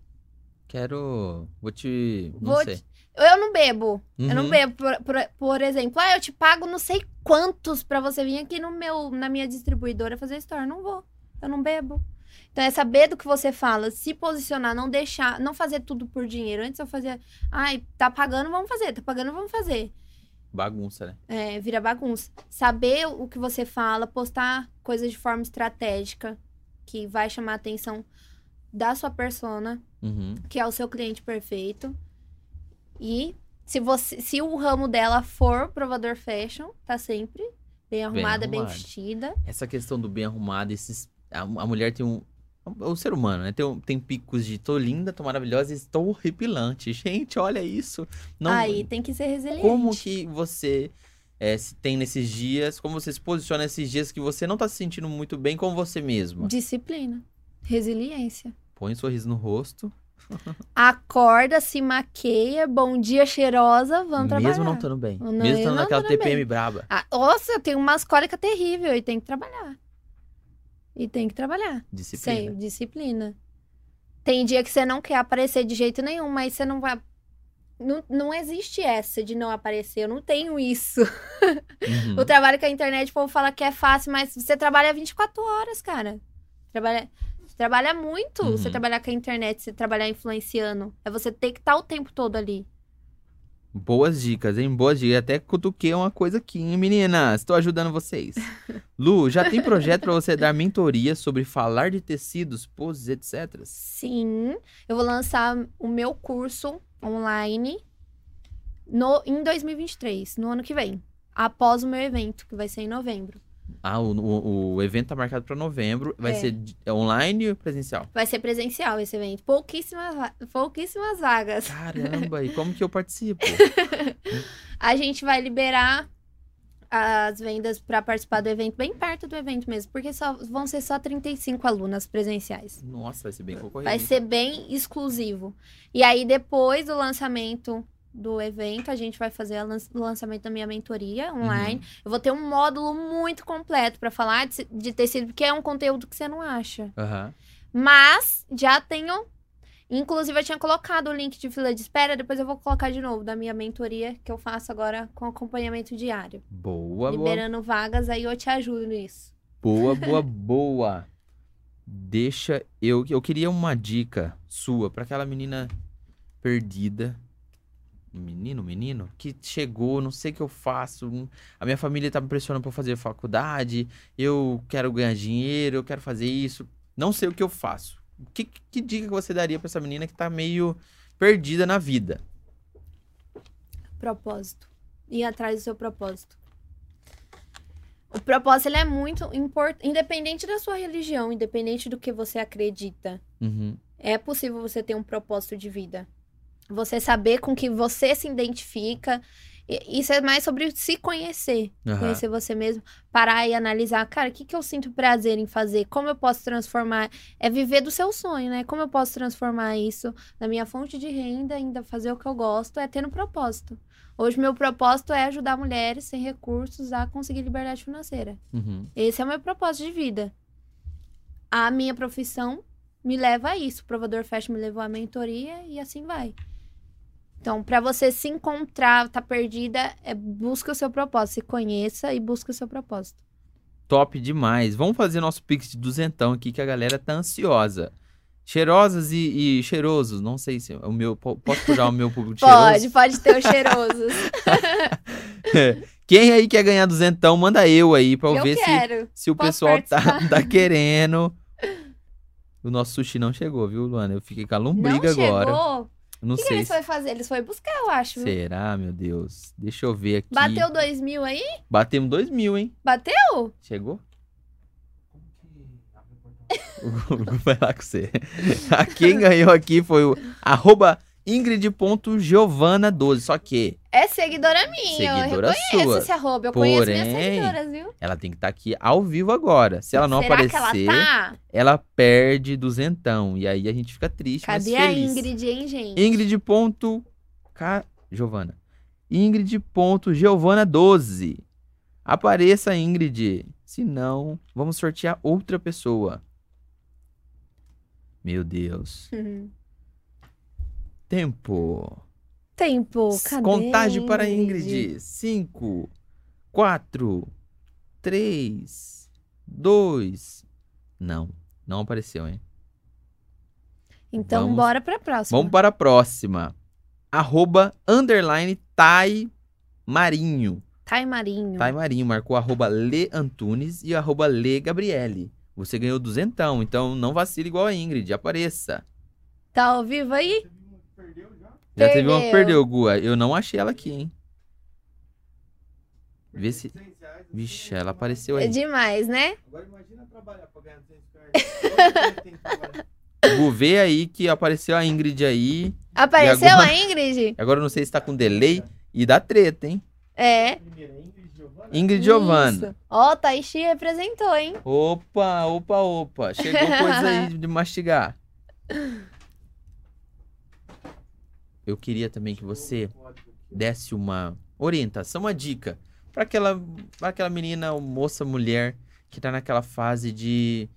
A: Quero. Vou te. Não
B: Vou
A: sei.
B: te- Eu não bebo. Eu não
A: Uhum.
B: bebo, por, por, por exemplo. Ah, eu te pago não sei quantos pra você vir aqui no meu, na minha distribuidora fazer store. Não vou. Eu não bebo. Então é saber do que você fala, se posicionar, não deixar, não fazer tudo por dinheiro. Antes eu fazia, ai, tá pagando, vamos fazer, tá pagando, vamos fazer.
A: Bagunça, né?
B: É, vira bagunça. Saber o que você fala, postar coisas de forma estratégica, que vai chamar a atenção da sua persona
A: Uhum.
B: que é o seu cliente perfeito. E se você, se o ramo dela for provador fashion, tá sempre bem arrumada, bem,
A: arrumada.
B: vestida.
A: Essa questão do bem arrumado, esses. A, a mulher tem um. O ser humano, né? Tem, tem picos de tô linda, tô maravilhosa e estou horripilante. Gente, olha isso. Não,
B: Aí tem que ser resiliente.
A: Como que você é, se tem nesses dias, como você se posiciona nesses dias que você não tá se sentindo muito bem com você mesma?
B: Disciplina. Resiliência.
A: Põe um sorriso no rosto,
B: Acorda, se maqueia, bom dia, cheirosa, vamos trabalhar.
A: mesmo não estando bem.
B: Não,
A: mesmo estando naquela TPM
B: bem.
A: braba.
B: Ah, nossa, eu tenho umas cólicas terríveis e tem que trabalhar. E tem que trabalhar.
A: Disciplina.
B: Sei, disciplina. Tem dia que você não quer aparecer de jeito nenhum, mas você não vai não, não existe essa de não aparecer. Eu não tenho isso.
A: Uhum.
B: O trabalho com a internet, o povo fala que é fácil, mas você trabalha 24 horas, cara. Trabalha, você trabalha muito.
A: Uhum.
B: Você trabalhar com a internet, você trabalhar influenciando. É você ter que estar o tempo todo ali.
A: Boas dicas, hein? Boas dicas. Até cutuquei uma coisa aqui, hein, meninas? Estou ajudando vocês. Lu, já tem projeto para você dar mentoria sobre falar de tecidos, poses, etc?
B: Sim, eu vou lançar o meu curso online no, em 2023, no ano que vem. Após o meu evento, que vai ser em novembro.
A: Ah, o, o, o evento tá marcado para novembro. Vai
B: É.
A: ser é online ou presencial?
B: Vai ser presencial esse evento. Pouquíssimas, pouquíssimas vagas.
A: Caramba, e como que eu participo?
B: A gente vai liberar as vendas para participar do evento bem perto do evento mesmo, porque só vão ser só 35 alunas presenciais.
A: Nossa, vai ser bem concorrido.
B: Vai ser bem exclusivo. E aí, depois do lançamento do evento, a gente vai fazer o lançamento da minha mentoria online. Eu vou ter um módulo muito completo para falar de, de tecido, porque é um conteúdo que você não acha.
A: Aham.
B: Mas já tenho. Inclusive, eu tinha colocado o link de fila de espera, depois eu vou colocar de novo da minha mentoria, que eu faço agora com acompanhamento diário.
A: Boa, boa,
B: liberando vagas, aí eu te ajudo nisso.
A: boa, boa, boa. Deixa eu. Eu queria uma dica sua para aquela menina perdida. Menino, menino, que chegou, não sei o que eu faço. A minha família tá me pressionando pra eu fazer faculdade. Eu quero ganhar dinheiro, eu quero fazer isso. Não sei o que eu faço. Que, que dica que você daria pra essa menina que tá meio perdida na vida?
B: Propósito. Ir atrás do seu propósito. O propósito ele é muito importante, independente da sua religião, independente do que você acredita.
A: Uhum.
B: É possível você ter um propósito de vida. Você saber com que você se identifica. Isso é mais sobre se conhecer.
A: Aham.
B: Conhecer você mesmo. Parar e analisar. Cara, o que, que eu sinto prazer em fazer? Como eu posso transformar? É viver do seu sonho, né? Como eu posso transformar isso na minha fonte de renda, ainda fazer o que eu gosto? É ter um propósito. Hoje, meu propósito é ajudar mulheres sem recursos a conseguir liberdade financeira.
A: Uhum.
B: Esse é o meu propósito de vida. A minha profissão me leva a isso. O provador fashion me levou à mentoria e assim vai. Então, para você se encontrar, tá perdida, é busca o seu propósito, se conheça e busca o seu propósito.
A: Top demais. Vamos fazer nosso pix de duzentão aqui que a galera tá ansiosa. Cheirosas e, e cheirosos. Não sei se o meu. po- Posso puxar o meu público
B: Pode,
A: cheiroso?
B: pode ter os cheirosos.
A: Quem aí quer ganhar duzentão, manda eu aí pra eu,
B: eu
A: ver se, se o
B: Posso
A: pessoal tá, tá querendo. O nosso sushi não chegou, viu, Luana? Eu fiquei com a lombriga
B: Não
A: agora.
B: chegou?
A: Não
B: O que, que
A: sei.
B: eles
A: se-
B: foram fazer? Eles foram buscar, eu acho. viu?
A: Será, meu Deus? Deixa eu ver aqui.
B: Bateu dois mil aí?
A: Batemos dois mil, hein?
B: Bateu?
A: Chegou?
C: Como que abre o portão?
A: O Gugu vai lá com você. A Quem ganhou aqui foi o arroba ingrid.giovana12. Só que
B: É seguidora minha.
A: Seguidora
B: eu reconheço
A: sua.
B: esse arroba. Eu conheço minhas
A: Porém,
B: seguidoras, viu?
A: ela tem que estar aqui ao vivo agora. Se ela não
B: Será
A: aparecer,
B: ela tá?
A: ela perde duzentão. E aí a gente fica triste,
B: Cadê
A: mas
B: a
A: feliz.
B: Ingrid, hein, gente?
A: Ingrid. ponto Ca- Giovana. Ingrid.giovana12. Apareça, Ingrid. Se não, vamos sortear outra pessoa. Meu Deus.
B: Uhum.
A: Tempo.
B: Tempo, cadê
A: Contagem para Ingrid. 5, 4, 3, 2. Não, não apareceu, hein?
B: Então,
A: Vamos-
B: bora pra próxima.
A: Vamos para a próxima. Arroba underline Tai Marinho.
B: Thay Marinho.
A: Tai Marinho marcou arroba Le Antunes e arroba Le Gabriele. Você ganhou duzentão, então não vacile igual a Ingrid, apareça.
B: Tá ao vivo aí?
C: Perdeu já?
A: Teve uma que
B: Perdeu.
A: Gua. Eu não achei ela aqui, hein? Vê se...
C: 200 reais,
A: Vixe, ela apareceu
B: É
A: aí.
B: demais, né?
C: Agora imagina trabalhar pra ganhar 200 reais. Todo dia tem que trabalhar.
A: Gu, vê aí que apareceu a Ingrid aí.
B: Apareceu
A: agora?
B: a Ingrid?
A: Agora eu não sei se tá com delay e dá treta, hein?
B: É.
C: Primeira, Ingrid.
B: Isso. Ó, Taishi representou, hein?
A: Opa, opa, opa. Chegou coisa aí de mastigar. Eu queria também que você desse uma orientação, uma dica para aquela, pra aquela menina, ou moça, mulher que tá naquela fase de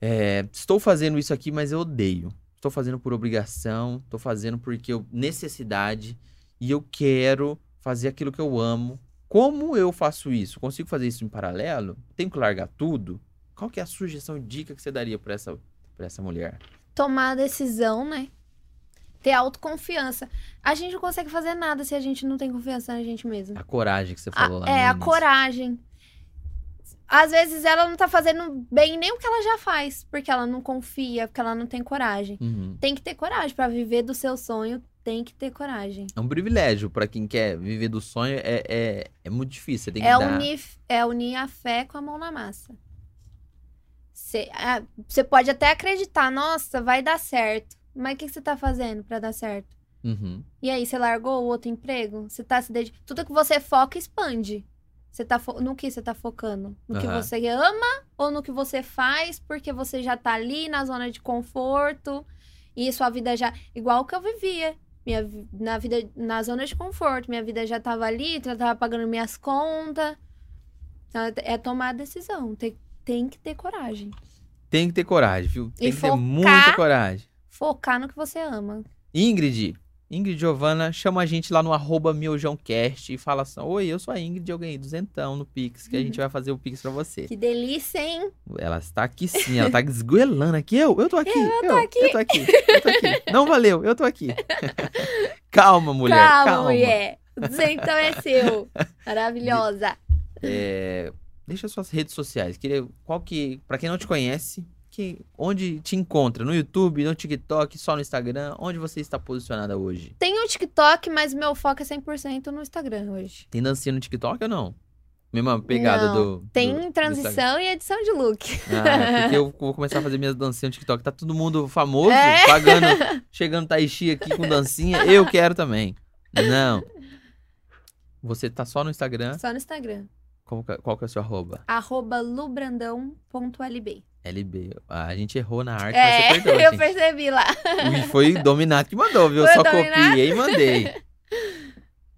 A: é, estou fazendo isso aqui, mas eu odeio. estou fazendo por obrigação, estou fazendo porque eu necessidade e eu quero fazer aquilo que eu amo. Como eu faço isso? Consigo fazer isso em paralelo? Tenho que largar tudo? Qual que é a sugestão, dica que você daria para essa, pra essa mulher?
B: Tomar a decisão, né? Ter autoconfiança. A gente não consegue fazer nada se a gente não tem confiança na gente mesmo.
A: A coragem que você
B: A-
A: falou lá
B: é, a
A: início.
B: coragem. Às vezes ela não tá fazendo bem nem o que ela já faz, porque ela não confia, porque ela não tem coragem.
A: Uhum.
B: Tem que ter coragem pra viver do seu sonho, tem que ter coragem.
A: É um privilégio para quem quer viver do sonho. É, é, é muito difícil. Tem que
B: É
A: dar...
B: unir, é unir a fé com a mão na massa. Você ah, você pode até acreditar, nossa, vai dar certo. Mas o que que você tá fazendo pra dar certo?
A: Uhum.
B: E aí, você largou o outro emprego? Você tá se dedicando. Tudo que você foca, expande. Você tá fo- no que você tá focando? No que
A: Aham.
B: você ama ou no que você faz porque você já tá ali na zona de conforto e sua vida já. Igual que eu vivia. Minha, na vida, na zona de conforto. Minha vida já tava ali, já tava pagando minhas contas. Então, é tomar a decisão. Tem, tem que ter coragem.
A: Tem que ter coragem, viu? Tem
B: E
A: que ter
B: focar.
A: muita coragem.
B: Focar no que você ama.
A: Ingrid, Ingrid Giovana, chama a gente lá no arroba miojãocast e fala assim: Oi, eu sou a Ingrid, eu ganhei duzentão no Pix, que a gente vai fazer o Pix pra você.
B: Que delícia, hein?
A: Ela está aqui sim, ela tá esgoelando aqui. Eu, eu tô aqui. Eu,
B: tô aqui.
A: Eu tô aqui. Eu tô aqui. Não valeu, eu tô aqui. calma, mulher.
B: calma,
A: Calma.
B: mulher. Então é seu. Maravilhosa.
A: É, deixa suas redes sociais. Queria, qual que, pra quem não te conhece, que, onde te encontra? No YouTube, no TikTok, só no Instagram? Onde você está posicionada hoje?
B: Tem o TikTok, mas meu foco é 100% no Instagram hoje.
A: Tem dancinha no TikTok ou não? Mesma pegada
B: Não,
A: do. do-
B: Tem
A: do
B: transição e edição de look.
A: Ah, porque eu vou começar a fazer minhas dancinhas no TikTok. Tá todo mundo famoso,
B: É.
A: pagando, chegando Taishi aqui com dancinha. Eu quero também. Não. Você tá só no Instagram.
B: Só no Instagram.
A: Qual, que é- qual que é o seu arroba?
B: Arroba lubrandão.lb.
A: LB. A gente errou na arte, mas
B: É,
A: você perdeu,
B: eu
A: gente.
B: percebi lá.
A: E foi Dominato que mandou, viu? Eu
B: Foi
A: só
B: o Dominato?
A: copiei e mandei.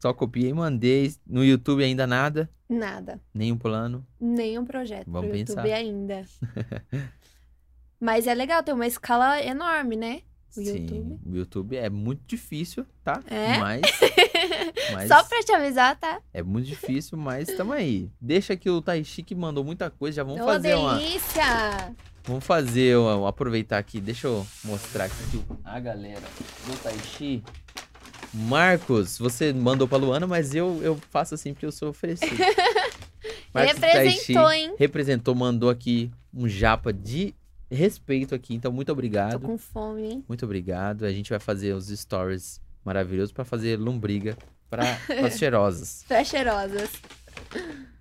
A: Só copiei e mandei. No YouTube ainda nada.
B: Nada.
A: Nenhum plano.
B: Nenhum projeto
A: Vamos
B: pro YouTube
A: pensar.
B: ainda. mas é legal, tem uma escala enorme, né? O
A: Sim,
B: YouTube.
A: o YouTube é muito difícil, tá?
B: É?
A: Mas, mas
B: Só pra te avisar, tá?
A: é muito difícil, mas tamo aí. Deixa que o Taishi que mandou muita coisa, já vamos
B: Ô,
A: fazer uma.
B: delícia!
A: Vamos fazer uma, aproveitar aqui. Deixa eu mostrar aqui a galera do Taishi. Marcos, você mandou pra Luana, mas eu, eu faço assim porque eu sou oferecido. Marcos do Taishi
B: Representou, hein?
A: representou, mandou aqui um japa de respeito aqui. Então, muito
B: Tô
A: obrigado.
B: com fome, hein?
A: Muito obrigado. A gente vai fazer os stories maravilhosos pra fazer lombriga para as cheirosas.
B: Pra cheirosas.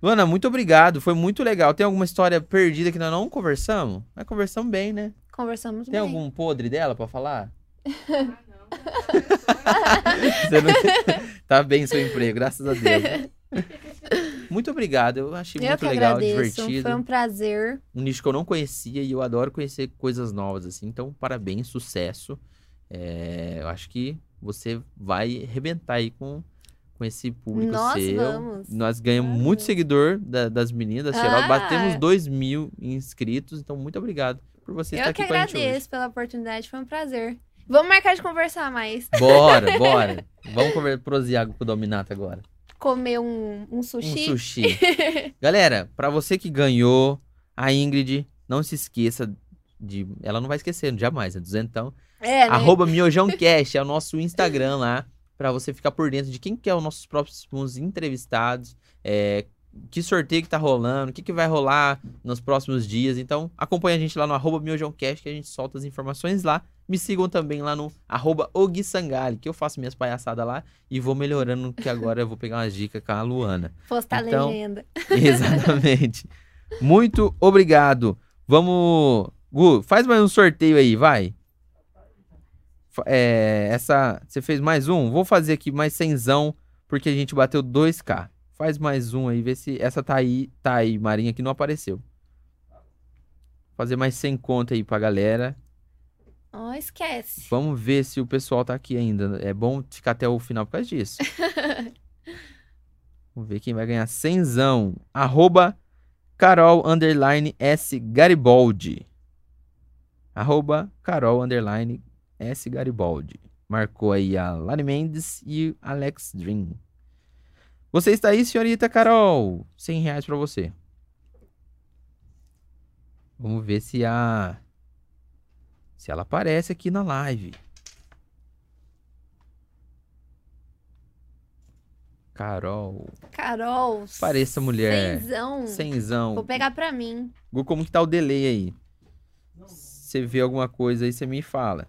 A: Luana, muito obrigado. Foi muito legal. Tem alguma história perdida que nós não conversamos? Nós conversamos bem, né?
B: Conversamos
A: Tem
B: bem.
A: algum podre dela pra falar?
C: Ah, não.
A: Você não- tá bem seu emprego, graças a Deus. Muito obrigado. Eu achei
B: Eu
A: muito legal,
B: agradeço.
A: divertido.
B: Foi um prazer.
A: Um nicho que eu não conhecia e eu adoro conhecer coisas novas, assim. Então, parabéns, sucesso. É, eu acho que você vai arrebentar aí com, com esse público
B: Nós
A: seu.
B: vamos.
A: Nós ganhamos
B: Nós
A: muito seguidor da- das meninas. Cheirosa.
B: Ah.
A: Batemos 2 mil inscritos. Então, muito obrigado por você estar
B: Eu que
A: aqui com a gente hoje.
B: agradeço pela oportunidade. Foi um prazer. Vamos marcar de conversar mais.
A: Bora, bora. Vamos conver- prosear com o Dominato agora.
B: Comer um, um sushi.
A: Um sushi. Galera, pra você que ganhou, a Ingrid, não se esqueça de. Ela não vai esquecer, jamais, é duzentão.
B: É, né?
A: Arroba MiojãoCast é o nosso Instagram lá, pra você ficar por dentro de quem que é os nossos próximos entrevistados, é, que sorteio que tá rolando, o que, que vai rolar nos próximos dias. Então, acompanha a gente lá no arroba MiojãoCast, que a gente solta as informações lá. Me sigam também lá no arroba Oguisangali, que eu faço minhas palhaçadas lá e vou melhorando, que agora eu vou pegar umas dicas com a Luana.
B: Postar
A: Então,
B: legenda.
A: Exatamente. Muito obrigado. Vamos. Gu, faz mais um sorteio aí, vai. É, essa. Você fez mais um? Vou fazer aqui mais cenzão, porque a gente bateu 2k. Faz mais um aí, vê se. Essa tá aí, tá aí, Marinha, que não apareceu. Fazer mais 100 conto aí pra galera.
B: Ó, esquece.
A: Vamos ver se o pessoal tá aqui ainda. É bom ficar até o final por causa disso. Vamos ver quem vai ganhar cenzão. Arroba Carol underline S Garibaldi. Arroba Carol underline S. Garibaldi. Marcou aí a Lari Mendes e Alex Dream. Você está aí, senhorita Carol? 100 reais pra você. Vamos ver se a. Se ela aparece aqui na live. Carol.
B: Carol.
A: Pareça mulher.
B: Cenzão.
A: Cenzão.
B: Vou pegar pra mim.
A: Gu, como que tá o delay aí? Você vê alguma coisa aí, você me fala.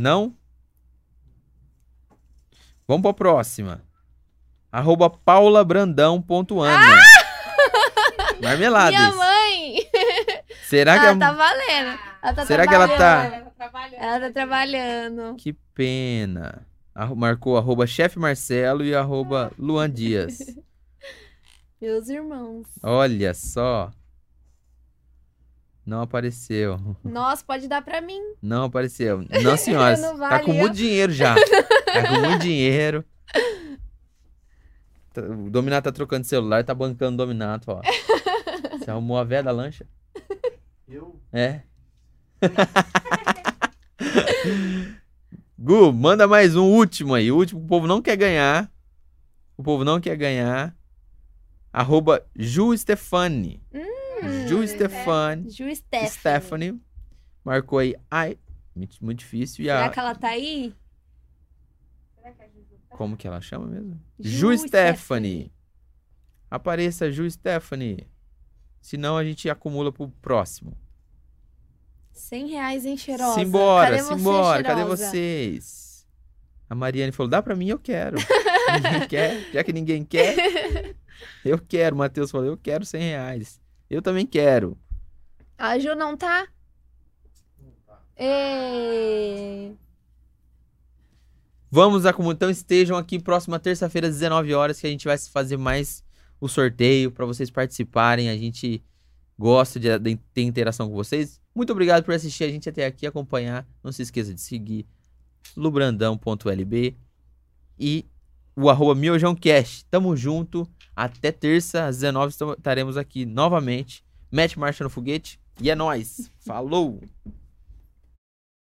A: Não? Vamos pra próxima. Arroba paulabrandão.ana. Marmeladas.
B: Minha mãe!
A: Será que
B: ela
A: é...
B: tá valendo. Ela tá
A: Será que ela tá-
B: trabalhando. Ela tá trabalhando.
A: Que pena. Marcou arroba chefe Marcelo e arroba Luan Dias.
B: Meus irmãos.
A: Olha só. Não apareceu.
B: Nossa, pode dar pra mim.
A: Não apareceu. Não, senhora.
B: Não
A: tá
B: vale,
A: com
B: ó.
A: muito dinheiro já. Tá com muito dinheiro. Tá- O Dominato tá trocando celular, tá bancando o Dominato, ó. Você arrumou a véia da lancha?
C: Eu?
A: É. Gu, manda mais um último aí. O último que o povo não quer ganhar. O povo não quer ganhar. Arroba Ju Stefani. Ju Stefani.
B: Ju Stephanie.
A: Stephanie. Marcou aí. Ai. Muito, muito difícil. E
B: Será
A: a.
B: que ela tá aí?
A: Como que ela chama mesmo?
B: Ju
A: Ju Stephanie. Apareça, Ju Stephanie. Senão a gente acumula pro próximo.
B: 100 reais em cheirosa.
A: Simbora,
B: Cadê você,
A: simbora. Cadê
B: cheirosa?
A: vocês? A Mariane falou: dá pra mim, eu quero. ninguém quer? Já que ninguém quer, eu quero. O Matheus falou: eu quero 100 reais. Eu também quero.
B: A Ju não tá?
C: Não tá.
B: Ê...
A: Vamos acumular. Então estejam aqui próxima terça-feira, às 19 horas, que a gente vai fazer mais o sorteio para vocês participarem. A gente gosta de, de ter interação com vocês. Muito obrigado por assistir a gente até aqui, acompanhar. Não se esqueça de seguir lubrandão.lb e o arroba miojãocast. Tamo junto. Até terça, às 19 estamo- estaremos aqui novamente. Mete marcha no foguete e é nóis. Falou!